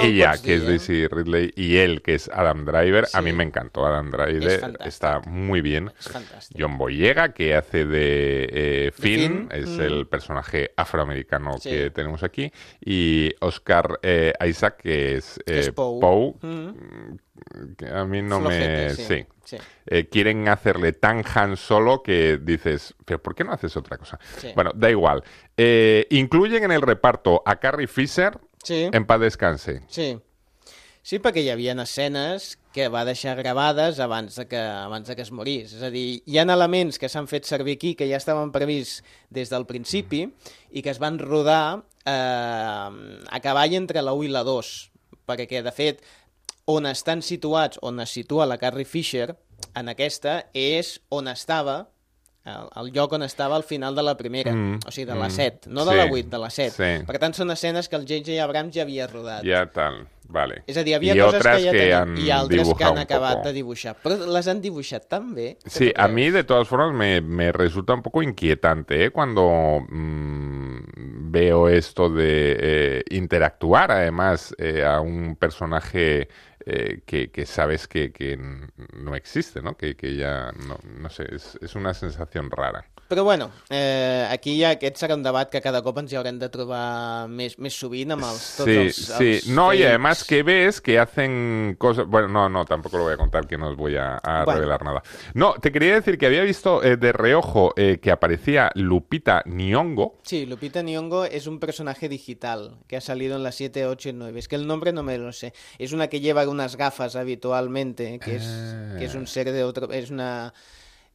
ella que es eh? Daisy Ridley y él que es Adam Driver, a mí me encantó Adam Driver, Es está muy bien. Fantàstic. John Boyega, que hace de eh, Finn, Finn, es mm. el personaje afroamericano Sí. que tenemos aquí, y Oscar eh, Isaac, que es, eh, Poe. Poe, Mm. Que a mí no Flojete, me... sí. sí sí. eh, quieren hacerle tan Han Solo que dices, pero ¿por qué no haces otra cosa? Sí. Bueno, da igual. Eh, incluyen en el reparto a Carrie Fisher, Sí. en paz descanse. Sí. Sí, perquè hi havia escenes que va deixar gravades abans de que, abans de que es morís. És a dir, hi ha elements que s'han fet servir aquí que ja estaven prevists des del principi i que es van rodar eh, a cavall entre la 1 i la 2. Perquè, de fet, on estan situats, on es situa la Carrie Fisher, en aquesta, és on estava el, el lloc on estava al final de la primera, Mm, o sigui, de la mm, 7, no de sí, la 8, de la 7. sí. Per tant, són escenes que el J.J. Abrams ja havia rodat. Ya tal, vale. És a dir, havia y coses que ja que tenien i altres que han acabat poco. de dibuixar. Però les han dibuixat tan bé... Sí, a mí de todas formas me, me resulta un poco inquietante ¿eh? cuando mm, veo esto de eh, interactuar además eh, a un personaje eh, que, que sabes que, que no existe, ¿no? Que, que ya, no, no sé, es, es una sensación rara. Però bueno, eh, aquí ja aquest serà un debat que cada cop ens hi haurem de trobar més, més sovint amb els, tots Sí, els, sí. No, y además que ves que hacen cosas... Bueno, no, no, tampoco lo voy a contar, que no os voy a, a Bueno. revelar nada. No, te quería decir que había visto eh, de reojo eh, que aparecía Lupita Nyong'o. Sí, Lupita Nyong'o es un personaje digital que ha salido en las 7, 8 y 9. Es que el nombre no me lo sé. Es una que lleva unas gafas habitualmente, que es, que es un ser de otro... Es una...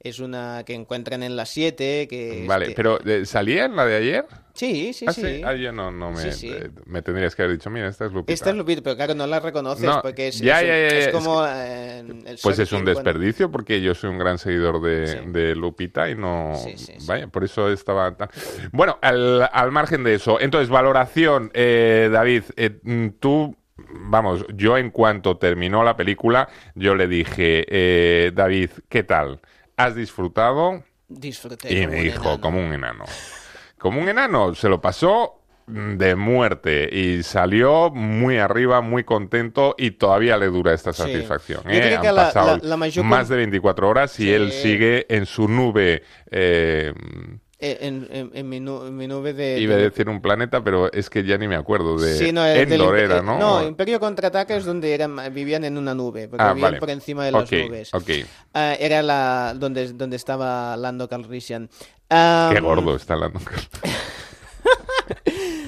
Es una que encuentran en las 7, que... Vale, pero ¿salía en la de ayer? Sí, sí, Ah, sí. Ah, yo no, no me, Sí, sí. eh, me tendrías que haber dicho, mira, esta es Lupita. Esta es Lupita, pero claro, no la reconoces No, porque es, ya, es, ya, ya, es ya, como... es eh, el Pues es un desperdicio porque yo soy un gran seguidor de, Sí. de Lupita y no... Sí, sí, sí. Vaya, por eso estaba tan... Bueno, al, al margen de eso, entonces, valoración, eh, David, eh, tú... Vamos, yo en cuanto terminó la película, yo le dije, eh, David, ¿qué tal? ¿Has disfrutado? Disfruté. Y me dijo, enano. como un enano. Como un enano, se lo pasó de muerte y salió muy arriba, muy contento y todavía le dura esta satisfacción. ¿eh? Han la- pasado la- la mayor más de 24 horas y Sí. él sigue en su nube. Eh, En, en- en mi, en mi nube de... iba a de- decir un planeta, pero es que ya ni me acuerdo de Sí, no, del Endor era, ¿no? No, Imperio Contraataca es donde eran, vivían en una nube, porque Ah, vivían vale. por encima de las Ok, nubes. ok. Ah, era la donde, donde estaba Lando Calrissian. Ah, Qué gordo está hablando.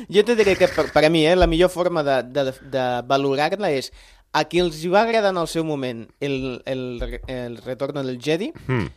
Jo *laughs* te diré que per, per a mi eh, la millor forma de, de, de valorar-la és a qui els va agradar en el seu moment el, el, el retorno del Jedi, Hmm.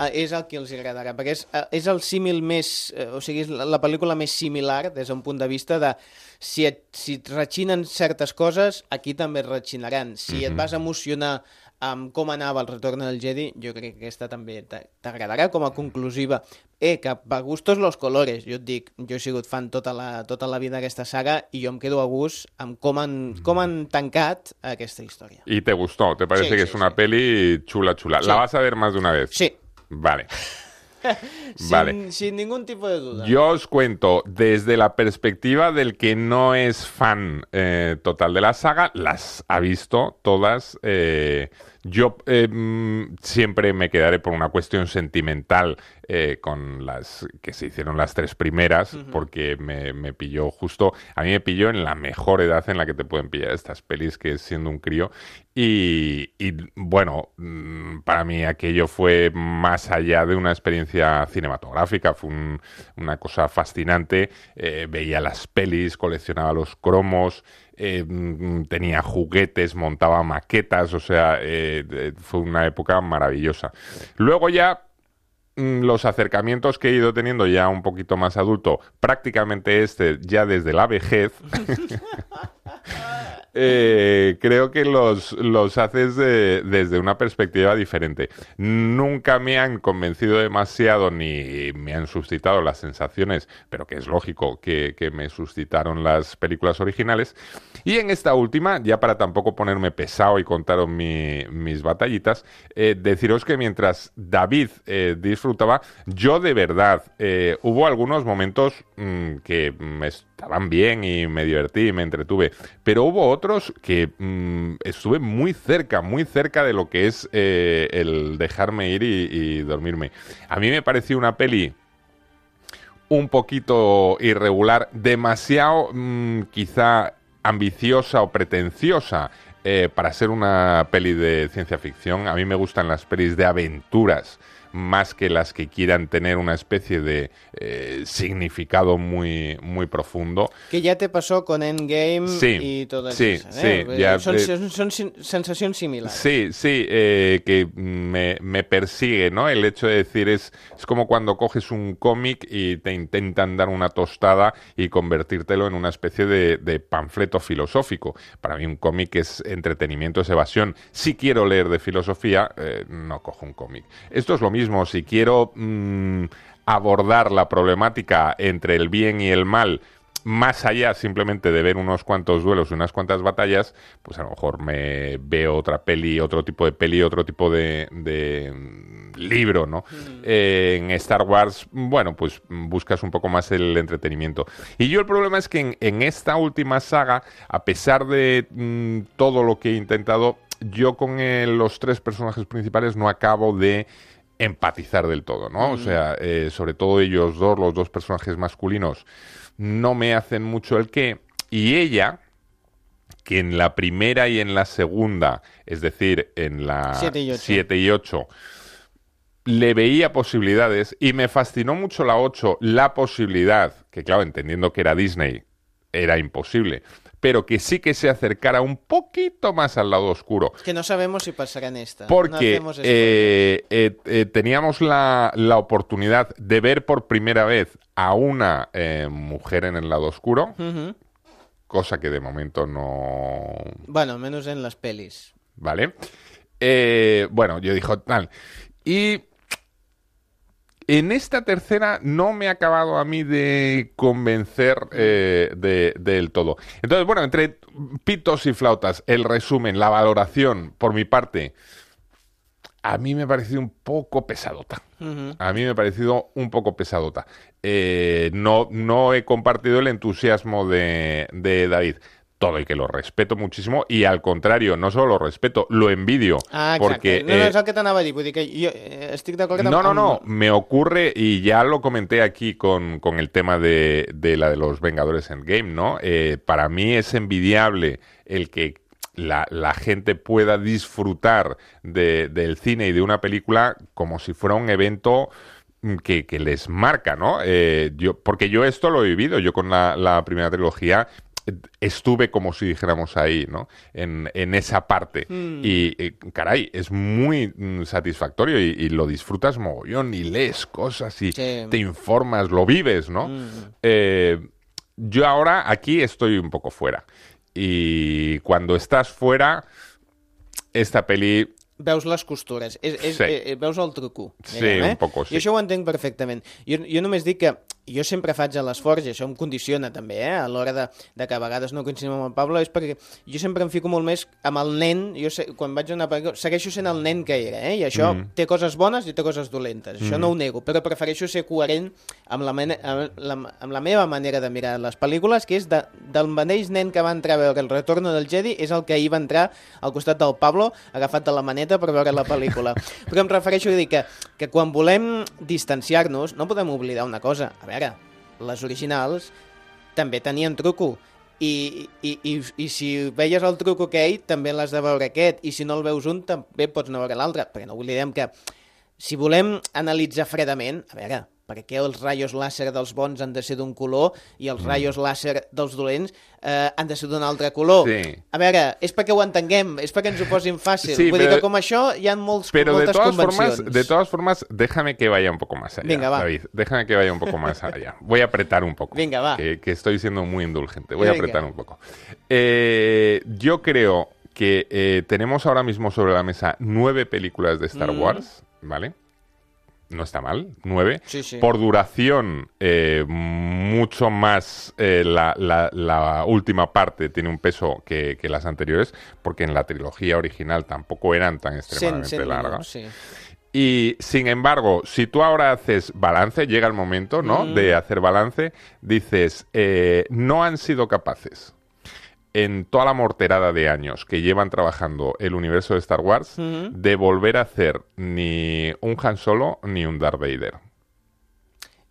Eh, és el que els agradarà, perquè és, eh, és el símil més... eh, O sigui, és la, la pel·lícula més similar des d'un punt de vista de si et, si et rechinen certes coses, aquí també et rechinaran. Si et vas emocionar amb com anava el retorn del Jedi, jo crec que aquesta també t'a- t'agradarà com a conclusiva. Eh, que per gustos los colores, jo et dic, jo he sigut fan tota la, tota la vida d'aquesta saga i jo em quedo a gust amb com han, com han tancat aquesta història. Y te gustó, te parece Sí, que sí, es una sí. peli chula, chula. Sí. ¿La vas a ver más de una vez? Sí, Vale. *laughs* sin, Vale. sin ningún tipo de duda. Yo os cuento, desde la perspectiva del que no es fan eh, total de la saga, las ha visto todas. eh, yo eh, mm, siempre me quedaré por una cuestión sentimental eh, con las que se hicieron las tres primeras, porque me, me pilló justo, a mí me pilló en la mejor edad en la que te pueden pillar estas pelis, que es siendo un crío. Y, y, bueno, mm, para mí aquello fue más allá de una experiencia cinematográfica, fue un- una cosa fascinante. Eh, veía las pelis, coleccionaba los cromos, mm, tenía juguetes, montaba maquetas, o sea, eh, fue una época maravillosa. Luego ya mm, los acercamientos que he ido teniendo ya un poquito más adulto, prácticamente este ya desde la vejez, *laughs* *laughs* eh, creo que los, los haces de- desde una perspectiva diferente. Nunca me han convencido demasiado ni me han suscitado las sensaciones, pero que es lógico que, que me suscitaron las películas originales. Y en esta última, ya para tampoco ponerme pesado y contaros mi- mis batallitas, eh, deciros que mientras David eh, disfrutaba, yo de verdad hubo algunos momentos mm, que mm, estaban bien y me divertí y me entretuve, pero hubo otros que mm, estuve muy cerca, muy cerca de lo que es eh, el dejarme ir y, dormirme. A mí me pareció una peli un poquito irregular, demasiado mm, quizá ambiciosa o pretenciosa eh, para ser una peli de ciencia ficción. A mí me gustan las pelis de aventuras más que las que quieran tener una especie de eh, significado muy, muy profundo. Que ya te pasó con Endgame Sí, y todo sí, eso. ¿eh? sí, ya, son, eh, son- sensaciones similares. Sí, sí, eh, que me, me persigue, ¿no? El hecho de decir es, es como cuando coges un cómic y te intentan dar una tostada y convertírtelo en una especie de, de panfleto filosófico. Para mí un cómic es entretenimiento, es evasión. Si quiero leer de filosofía, eh, no cojo un cómic. Esto es lo mismo, si quiero mm, abordar la problemática entre el bien y el mal más allá simplemente de ver unos cuantos duelos y unas cuantas batallas, pues a lo mejor me veo otra peli, otro tipo de peli, otro tipo de, de, mm, libro, ¿no? Eh, en Star Wars, bueno, pues mm, buscas un poco más el entretenimiento. Y yo el problema es que en, en esta última saga, a pesar de mm, todo lo que he intentado, yo con eh, los tres personajes principales no acabo de empatizar del todo, ¿no? O sea, eh, sobre todo ellos dos, los dos personajes masculinos, no me hacen mucho el qué. Y ella, que en la primera y en la segunda, es decir, en la Siete y ocho. 7 y 8, le veía posibilidades y me fascinó mucho la 8, la posibilidad, que claro, entendiendo que era Disney, era imposible, pero que sí que se acercara un poquito más al lado oscuro. Que no sabemos si pasará en esta. Porque eh, eh, eh, teníamos la, la oportunidad de ver por primera vez a una mujer en el lado oscuro, cosa que de momento no... Bueno, menos en las pelis. ¿Vale? Bueno, yo dijo tal. Y en esta tercera no me ha acabado a mí de convencer eh, de- del todo. Entonces, bueno, entre pitos y flautas, el resumen, la valoración, por mi parte, a mí me ha parecido un poco pesadota. A mí me ha parecido un poco pesadota. Eh, no, no he compartido el entusiasmo de, de David. Todo y que lo respeto muchísimo y al contrario, no solo lo respeto, lo envidio. Ah, porque, no, no, eh, és el que t'anava a dir. Vull dir que jo estic d'acord amb... no, no, no, me ocurre y ya lo comenté aquí con, con el tema de, de la de los Vengadores Endgame, ¿no? Eh, para mí es envidiable el que la, la gente pueda disfrutar de- del cine y de una película como si fuera un evento mm, que, que les marca, ¿no? Eh, yo, porque yo esto lo he vivido, yo con la, la primera trilogía estuve como si dijéramos ahí, ¿no? En, en esa parte. Y, eh, caray, es muy mm, satisfactorio y, y lo disfrutas mogollón y lees cosas y Sí. te informas, lo vives, ¿no? Eh, yo ahora aquí estoy un poco fuera. Y cuando estás fuera, esta peli Veus les costures, és, és, Sí. eh, veus el truco. Sí, eh? un poco, sí. I això ho entenc perfectament. Jo, jo només dic que jo sempre faig a l'esforç, i això em condiciona també, eh? a l'hora de, de que a vegades no coincidim amb el Pablo, és perquè jo sempre em fico molt més amb el nen, jo sé, quan vaig a una pel·lícula, segueixo sent el nen que era, eh? i això mm. té coses bones i té coses dolentes, això no ho nego, però prefereixo ser coherent amb la, amb la, amb la meva manera de mirar les pel·lícules, que és de, del mateix nen que va entrar a veure el retorno del Jedi, és el que ahir va entrar al costat del Pablo, agafat de la maneta per veure la pel·lícula. *laughs* Però em refereixo a dir que, que quan volem distanciar-nos, no podem oblidar una cosa. A veure, les originals també tenien truco. I, i, i, i si veies el truco aquell, també l'has de veure aquest. I si no el veus un, també pots no veure l'altre. Perquè no oblidem que si volem analitzar fredament, a veure, per què els raios làser dels bons han de ser d'un color i els raios làser dels dolents eh, han de ser d'un altre color? Sí. A veure, és perquè ho entenguem, és perquè ens ho posin fàcil. Sí, Vull dir però- que com això hi ha molts, Pero de moltes todas convencions. formas, de todas formas, déjame que vaya un poco más allá, Venga, va. David. Déjame que vaya un poco más allá. Voy a apretar un poco. Venga, va. Que, que estoy siendo muy indulgente. Voy a Venga. apretar un poco. Eh, yo creo que eh, tenemos ahora mismo sobre la mesa nueve películas de Star Mm. Wars, ¿vale? No está mal, nueve. Sí, sí. Por duración, eh, mucho más eh, la, la- la última parte tiene un peso que, que las anteriores, porque en la trilogía original tampoco eran tan extremadamente largas. Y sin embargo, si tú ahora haces balance, llega el momento, ¿no? Mm. De hacer balance, dices, eh, no han sido capaces en toda la morterada de años que llevan trabajando el universo de Star Wars de volver a hacer ni un Han Solo ni un Darth Vader.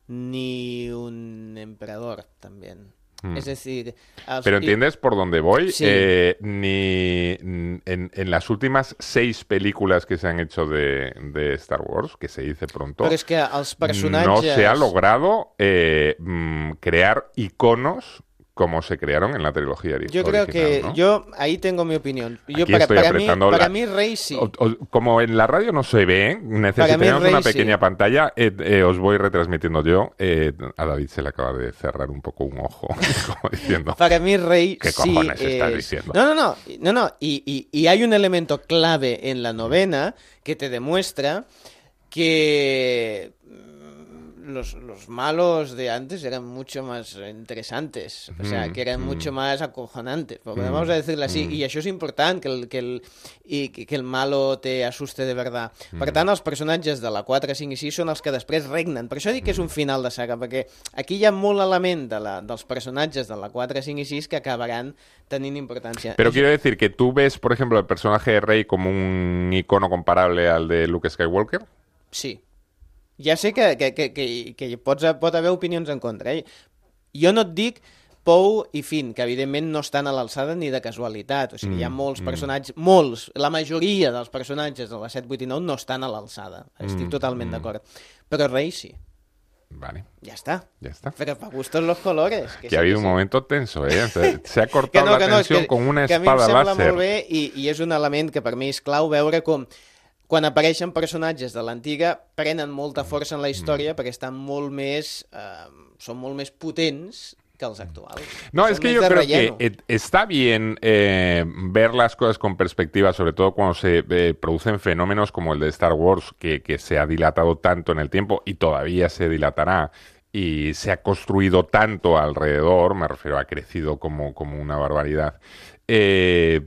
Ni un emperador, también. Mm. Es decir... Pero ¿entiendes por dónde voy? Sí. Eh, ni en, en las últimas seis películas que se han hecho de, de Star Wars, que se dice pronto, Però és que els personatges... no se ha logrado eh, mm, crear iconos como se crearon en la trilogía Yo creo que ¿no? yo ahí tengo mi opinión. Yo Aquí para, estoy para mí, apretando para la- mí Rey sí. O- o- como en la radio no se ve, necesitaríamos Rey una sí. pequeña pantalla. eh, eh, os voy retransmitiendo yo. eh, a David se le acaba de cerrar un poco un ojo, *laughs* como diciendo. Para mí Rey ¿Qué sí cojones estás es- diciendo? No, no, no, no, no. Y, y- y hay un elemento clave en la novena que te demuestra que los, los malos de antes eran mucho más interesantes, o sea, Mm, que eran mm. mucho más acojonantes, Mm, vamos a decirlo así, y això és important, que el, que el, i que, el malo te asuste de verdad. Per tant, els personatges de la 4, 5 i 6 són els que després regnen. Per això dic que és un final de saga, perquè aquí hi ha molt element de la, dels personatges de la 4, 5 i 6 que acabaran tenint importància. Pero quiero decir que tú ves, por ejemplo, el personaje de Rey como un icono comparable al de Luke Skywalker. sí. Ja sé que, que, que, que, que pots, pot haver opinions en contra. Eh? Jo no et dic Pou i Finn, que evidentment no estan a l'alçada ni de casualitat. O sigui, mm, hi ha molts mm. personatges, molts, la majoria dels personatges de la 7, 8 i 9 no estan a l'alçada. Estic mm, totalment mm. d'acord. Però Rey sí. Vale. Ya está. Ya está. Pero para gustos los colores. Que, que ha habido un momento tenso, ¿eh? Se, *laughs* se ha cortado no, la no, tensión que, con una espada láser. Que a mi em sembla molt bé i, i és un element que per mi és clau veure com quan apareixen personatges de l'antiga prenen molta força en la història mm. perquè estan molt més... Eh, són molt més potents que els actuals. No, es que yo creo relleno. que está bien eh, ver las cosas con perspectiva, sobre todo cuando se eh, producen fenómenos como el de Star Wars, que, que se ha dilatado tanto en el tiempo y todavía se dilatará y se ha construido tanto alrededor, me refiero, ha crecido como, como una barbaridad. Eh,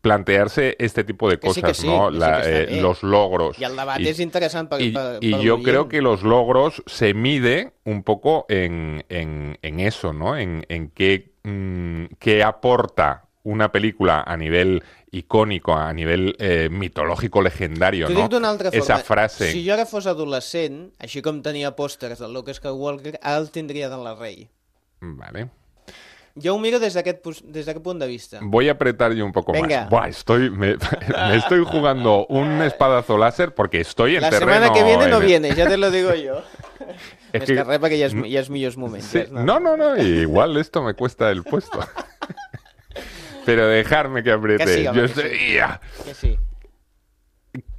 plantearse este tipo de cosas, sí sí, ¿no? La, sí eh, los logros. Y el debate y, es interesante para, y, y yo creo que los logros se mide un poco en, en, en eso, ¿no? En, en qué, mmm, qué aporta una película a nivel icònico, a nivell eh, mitològico legendario, no? altra forma. Esa frase... Si jo ara fos adolescent, així com tenia pòsters del Luke Skywalker, ara el tindria de la Rey. Vale. Yo ho miro desde aquest, desde aquest punto de vista. Voy a apretar yo un poco Venga. más. Buah, estoy, me, *laughs* me, estoy jugando un espadazo láser porque estoy en La terreno... La semana que viene no viene, ya te lo digo yo. *laughs* Es que, que perquè ja és, ja és millors moments. Sí, no, no, no, igual esto me cuesta el puesto. *laughs* Pero dejarme que apriete. Que sí, yo estoy... sí. Que sí.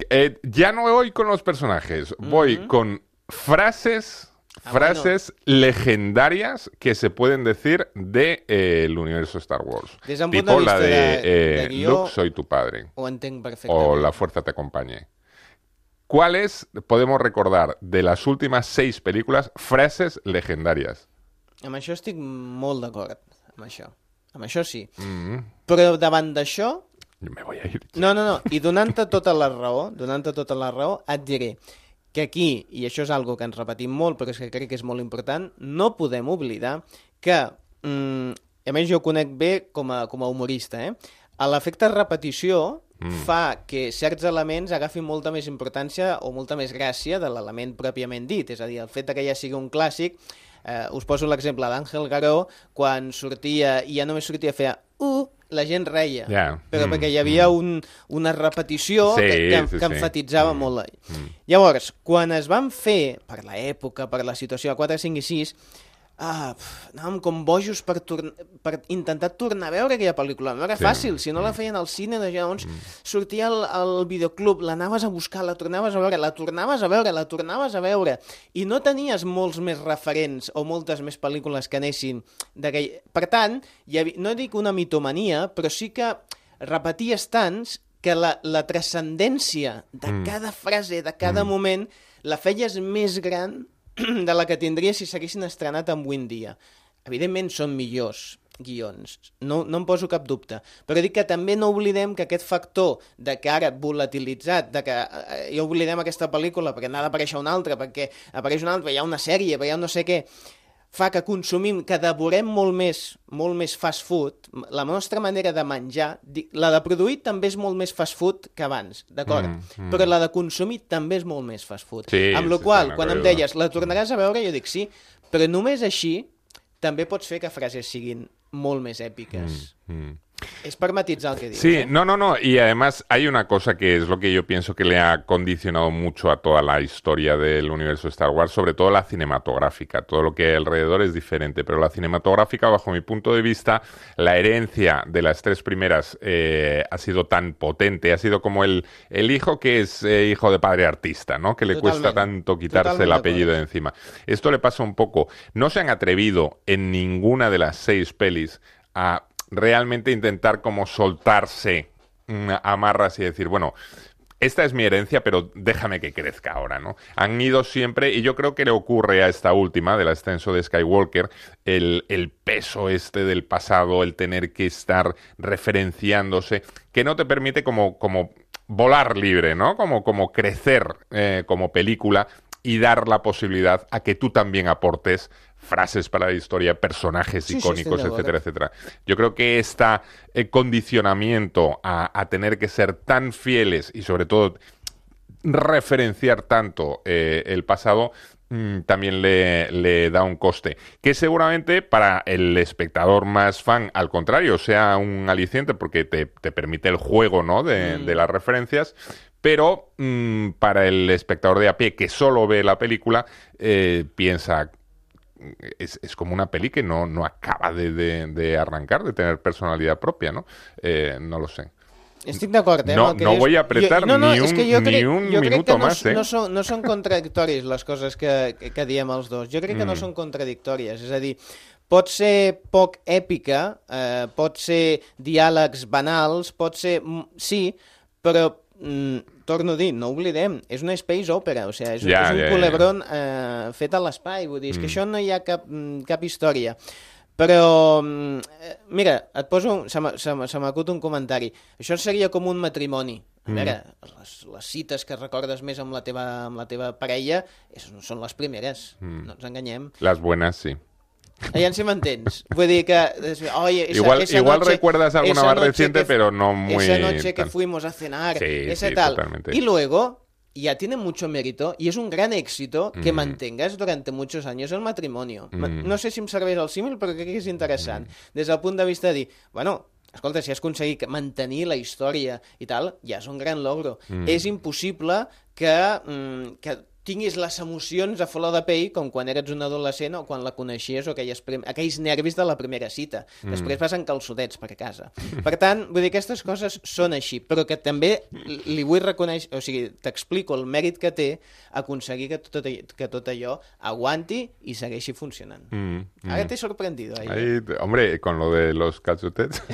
Eh, ya no voy con los personajes, voy con frases Ah, frases bueno. legendarias que se pueden decir de eh, el universo Star Wars. Des un tipo de la de, de, eh, de guió, Luke, soy tu padre. Ho entenc perfectament. O La fuerza te acompañe. ¿Cuáles podemos recordar de las últimas seis películas frases legendarias? Amb això estic molt d'acord, amb això. Amb això sí. Mm -hmm. Però davant d'això... Me voy a ir. No, no, no. I donant-te tota la raó, donant-te tota la raó, et diré que aquí, i això és algo que ens repetim molt, però és que crec que és molt important, no podem oblidar que, mm, a més jo ho conec bé com a, com a humorista, eh? l'efecte repetició mm. fa que certs elements agafin molta més importància o molta més gràcia de l'element pròpiament dit, és a dir, el fet que ja sigui un clàssic, eh, us poso l'exemple d'Àngel Garó, quan sortia, i ja només sortia a fer uh, la gent reia, yeah. però mm, perquè hi havia mm. un, una repetició sí, que, que, sí, que sí. enfatitzava mm. molt. Mm. Llavors, quan es van fer, per l'època, per la situació a 4, 5 i 6, ah, pf, anàvem com bojos per, per intentar tornar a veure aquella pel·lícula. No era sí. fàcil, si no la feien al cine, de llavors mm. sortia al, al videoclub, l'anaves a buscar, la tornaves a veure, la tornaves a veure, la tornaves a veure, i no tenies molts més referents o moltes més pel·lícules que anessin d'aquell... Per tant, hi havia, no dic una mitomania, però sí que repeties tants que la, la transcendència de mm. cada frase, de cada mm. moment, la feies més gran *clears throat* de la que tindria si s'haguessin estrenat en dia. Evidentment són millors guions, no, no em poso cap dubte, però dic que també no oblidem que aquest factor de que ara volatilitzat, de que eh, ja oblidem aquesta pel·lícula perquè n'ha d'aparèixer una altra, perquè apareix una altra, hi ha una sèrie, hi ha no sé què, fa que consumim, que devorem molt més, molt més fast food, la nostra manera de menjar, la de produir també és molt més fast food que abans, d'acord? Mm, mm. Però la de consumir també és molt més fast food. Sí, amb la sí, qual, quan em deies, la tornaràs a veure, jo dic sí, però només així també pots fer que frases siguin molt més èpiques. Mm, mm. Es el que. Sí, ¿eh? no, no, no. Y además hay una cosa que es lo que yo pienso que le ha condicionado mucho a toda la historia del universo Star Wars, sobre todo la cinematográfica. Todo lo que hay alrededor es diferente, pero la cinematográfica, bajo mi punto de vista, la herencia de las tres primeras eh, ha sido tan potente, ha sido como el, el hijo que es eh, hijo de padre artista, ¿no? Que le Totalmente. cuesta tanto quitarse el apellido de encima. Esto le pasa un poco. No se han atrevido en ninguna de las seis pelis a realmente intentar como soltarse mm, amarras y decir, bueno, esta es mi herencia, pero déjame que crezca ahora, ¿no? Han ido siempre, y yo creo que le ocurre a esta última, del ascenso de Skywalker, el, el peso este del pasado, el tener que estar referenciándose, que no te permite como, como volar libre, ¿no? Como, como crecer eh, como película y dar la posibilidad a que tú también aportes frases para la historia, personajes Sí, icónicos, etcétera, etcétera. Yo creo que este condicionamiento a, a tener que ser tan fieles y sobre todo referenciar tanto eh, el pasado mm, también le, le, da un coste. Que seguramente para el espectador más fan, al contrario, sea un aliciente porque te, te permite el juego ¿no? de, mm. de las referencias. Pero mmm, para el espectador de a pie que solo ve la película, eh, piensa, es, es, como una peli que no, no acaba de, de, de, arrancar, de tener personalidad propia, ¿no? Eh, no lo sé. Estic d'acord, eh? No, no voy a apretar jo, no, no, ni un, jo crec, ni un jo minuto no, más, eh? No són, no són contradictoris les coses que, que, que diem els dos. Jo crec que mm. no són contradictòries. És a dir, pot ser poc èpica, eh, pot ser diàlegs banals, pot ser... Sí, però mm, torno a dir, no oblidem, és una space opera, o sigui, és, Ja, és un ja, ja. culebron eh, fet a l'espai, vull dir, és que Mm. això no hi ha cap, mm, cap història. Però, mm, eh, mira, et poso, un- se m'acut un comentari. Això seria com un matrimoni. A Mm. veure, les, les cites que recordes més amb la teva, amb la teva parella és, són les primeres, Mm. no ens enganyem. Las buenas, sí. Aviam si m'entens. Vull dir que... Oye, esa, igual esa igual noche- recuerdas alguna más reciente, que- pero no muy... esa noche que fuimos a cenar, Sí, ese sí, tal. totalmente. Y luego ya tiene mucho mérito y es un gran éxito que Mm. mantengas durante muchos años el matrimonio. Ma- Mm. No sé si em serveix el símil, però crec que és interessant. Des del punt de vista de dir, bueno, escolta, si has aconseguit mantenir la història i tal, ja és un gran logro. Mm. És impossible que, mm, que tinguis les emocions a flor de pell com quan eres un adolescent o quan la coneixies o aquelles, prim- aquells nervis de la primera cita. Mm. Després vas en calçotets per casa. Per tant, vull dir, aquestes coses són així, però que també li vull reconèixer, o sigui, t'explico el mèrit que té aconseguir que tot, que tot allò aguanti i segueixi funcionant. Mm, mm. Ara t'he sorprendido. Ahí. Ahí, hombre, con lo de los calçotets. *laughs*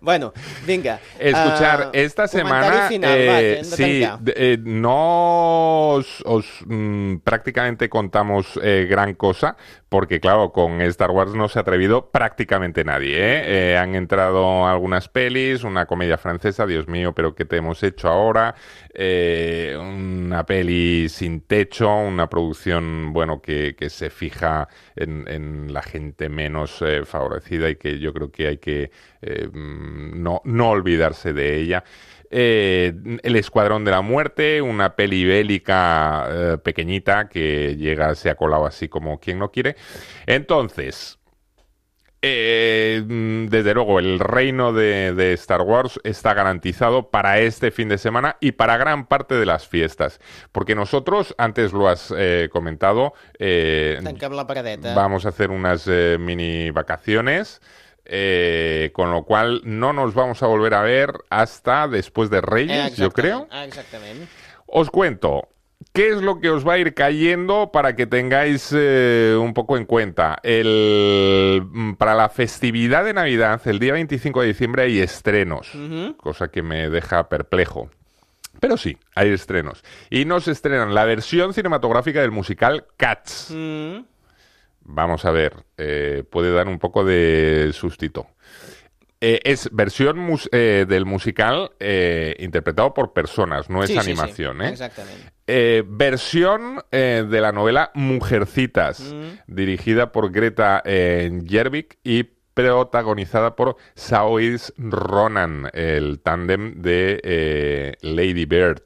Bueno, vinga. Escuchar, ah, esta semana, Final, eh, va, sí, eh, no os, mm, prácticamente contamos eh, gran cosa, porque claro, con Star Wars no se ha atrevido prácticamente nadie. ¿eh? Eh, han entrado algunas pelis, una comedia francesa, Dios mío, pero ¿qué te hemos hecho ahora? Eh, una peli sin techo, una producción, bueno, que, se fija en, en la gente menos favorecida y que yo creo que hay que mm, no, no olvidarse de ella. Eh, el Escuadrón de la Muerte, una peli bélica eh, pequeñita que llega, se ha colado así como quien no quiere. Entonces, eh, mm, desde luego, el reino de, de Star Wars está garantizado para este fin de semana y para gran parte de las fiestas. Porque nosotros, antes lo has eh, comentado, eh, vamos a hacer unas mini vacaciones. Eh, con lo cual no nos vamos a volver a ver hasta después de Reyes, yo creo. Os cuento. ¿Qué es lo que os va a ir cayendo para que tengáis eh, un poco en cuenta? El, mm, para la festividad de Navidad, el día 25 de diciembre hay estrenos, cosa que me deja perplejo. Pero sí, hay estrenos. Y nos estrenan la versión cinematográfica del musical Cats. Mm. Vamos a ver, eh, puede dar un poco de sustito. Eh, es versión mus- eh, del musical interpretado por personas, no es Sí, sí, sí, animación. ¿eh? Exactament. Eh, versión de la novela Mujercitas, Mm. dirigida por Greta Gerwig y protagonizada por Saoirse Ronan, el tándem de Lady Bird.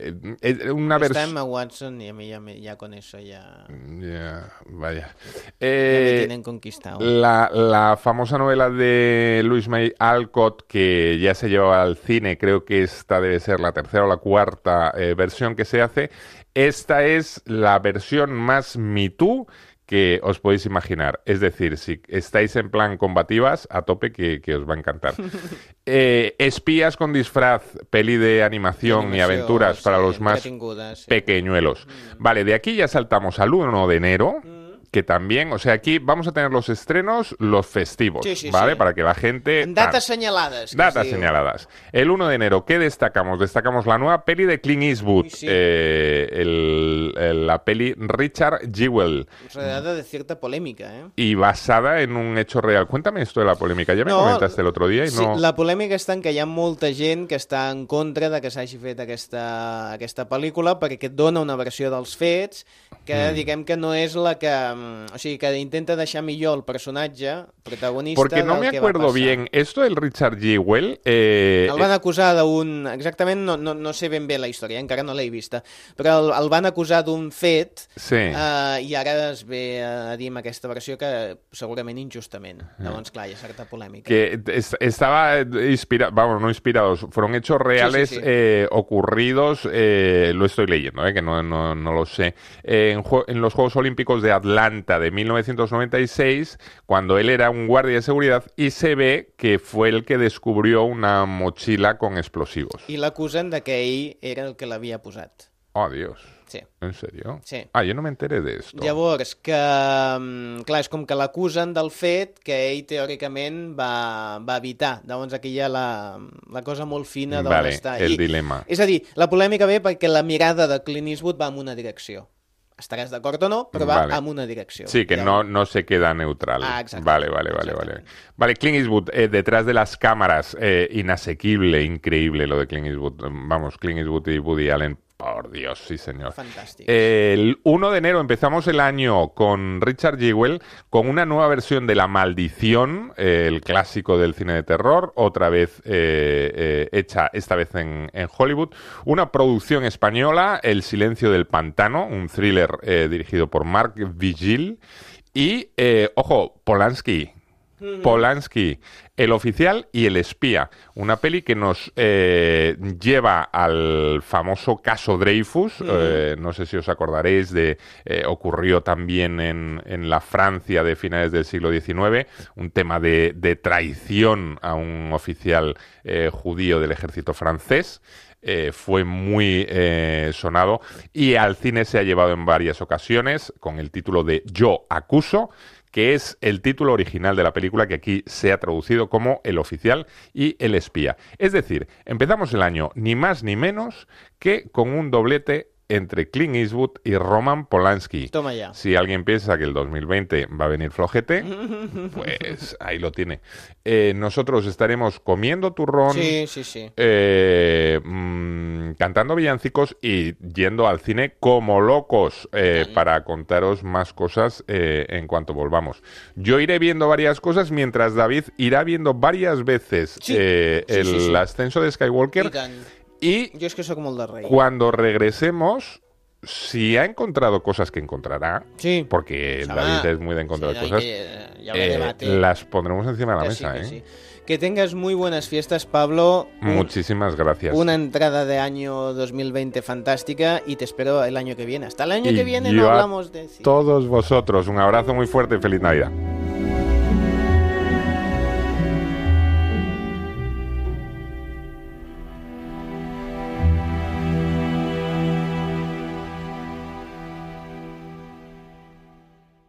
Eh, es una Está versión... Emma Watson y a mí ya, me- ya con eso ya, Ya, vaya. ya me Eh, tienen conquistado. la, la famosa novela de Louis May Alcott, que ya se llevaba al cine, creo que esta debe ser la tercera o la cuarta eh, versión que se hace. Esta es la versión más Me Too que os podéis imaginar. Es decir, si estáis en plan combativas, a tope que, que os va a encantar. *laughs* Eh, espías con disfraz, peli de animación y aventuras para los más sí. pequeñuelos. Vale, de aquí ya saltamos al 1 de enero, Mm. que también, o sea, aquí vamos a tener los estrenos, los festivos, Sí, sí, ¿vale? sí. Para que la gente... Datas es diu. señaladas. El 1 de enero, ¿qué destacamos? Destacamos la nueva peli de Clint Eastwood, eh, el- el- la peli Richard Jewell, Rodeada de cierta polèmica, eh? y basada en un hecho real. Cuéntame esto de la polémica, ya me No, comentaste el otro día y Sí, no... la polèmica està en que hi ha molta gent que està en contra de que s'hagi fet aquesta, aquesta pel·lícula perquè et dona una versió dels fets que Mm. diguem que no és la que mm, o sigui, que intenta deixar millor el personatge protagonista Porque no me acuerdo bien, esto del Richard G. Well, eh, El van acusar d'un... Exactament, no, no, no sé ben bé la història, encara no l'he vista, però el, el van acusar d'un fet sí. eh, i ara es ve a dir amb aquesta versió que segurament injustament. Llavors, clar, hi ha certa polèmica. que es- estaba inspirado, vamos, no inspirados, fueron hechos reales sí, sí. eh, ocurridos, eh, lo estoy leyendo, eh, que no, no, no lo sé, eh, en, en los Juegos Olímpicos de Atlanta de 1996, cuando él era un guardia de seguridad y se ve que fue el que descubrió una mochila con explosivos. I l'acusen de que ell era el que l'havia posat. Oh, Dios. Sí. ¿En serio? Sí. Ah, yo no me enteré de esto. Llavors, que, mm, clar, és com que l'acusen del fet que ell teòricament va, va evitar. Llavors aquí hi ha la, la cosa molt fina d'on Vale, està. el dilema. És a dir, la polèmica ve perquè la mirada de Clint Eastwood va en una direcció. Estaràs d'acord o no, però va Vale. en una direcció. Sí, que no, no se queda neutral. Ah, exacto. Vale, vale, vale, vale. Vale, Clint Eastwood, eh, detrás de las cámaras, eh, inasequible, increíble lo de Clint Eastwood. Vamos, Clint Eastwood y Woody Allen, por Dios, sí señor. Fantàstic. El 1 de enero empezamos el año con Richard Jewell con una nueva versión de La Maldición, el clásico del cine de terror, otra vez eh, eh, hecha esta vez en, en Hollywood. Una producción española, El Silencio del Pantano, un thriller eh, dirigido por Mark Vigil. Y, ojo, Polanski. Polanski, El oficial y el espía, una peli que nos eh, lleva al famoso caso Dreyfus, eh, no sé si os acordaréis de, eh, ocurrió también en, en la Francia de finales del siglo XIX, un tema de, de traición a un oficial judío del ejército francés. Eh, fue muy eh, sonado y al cine se ha llevado en varias ocasiones con el título de Yo acuso, que es el título original de la película que aquí se ha traducido como El oficial y el espía. Es decir, empezamos el año ni más ni menos que con un doblete entre Clint Eastwood y Roman Polanski. Toma ya. Si alguien piensa que el 2020 va a venir flojete, *laughs* pues ahí lo tiene. Eh, nosotros estaremos comiendo turrón, Sí, sí, sí. eh, mm, cantando villancicos y yendo al cine como locos eh, para contaros más cosas eh, en cuanto volvamos. Yo iré viendo varias cosas mientras David irá viendo varias veces eh, el ascenso de Skywalker. Y que de cuando regresemos, si ha encontrado cosas que encontrará, Sí. porque David es muy de encontrar sí, cosas, que- eh, las pondremos encima de la Que mesa. sí, que ¿eh? Que tengas muy buenas fiestas, Pablo. Muchísimas gracias. Una entrada de año 2020 fantástica y te espero el año que viene. Hasta el año Y que viene no hablamos de... Todos vosotros, un abrazo muy fuerte y feliz Navidad.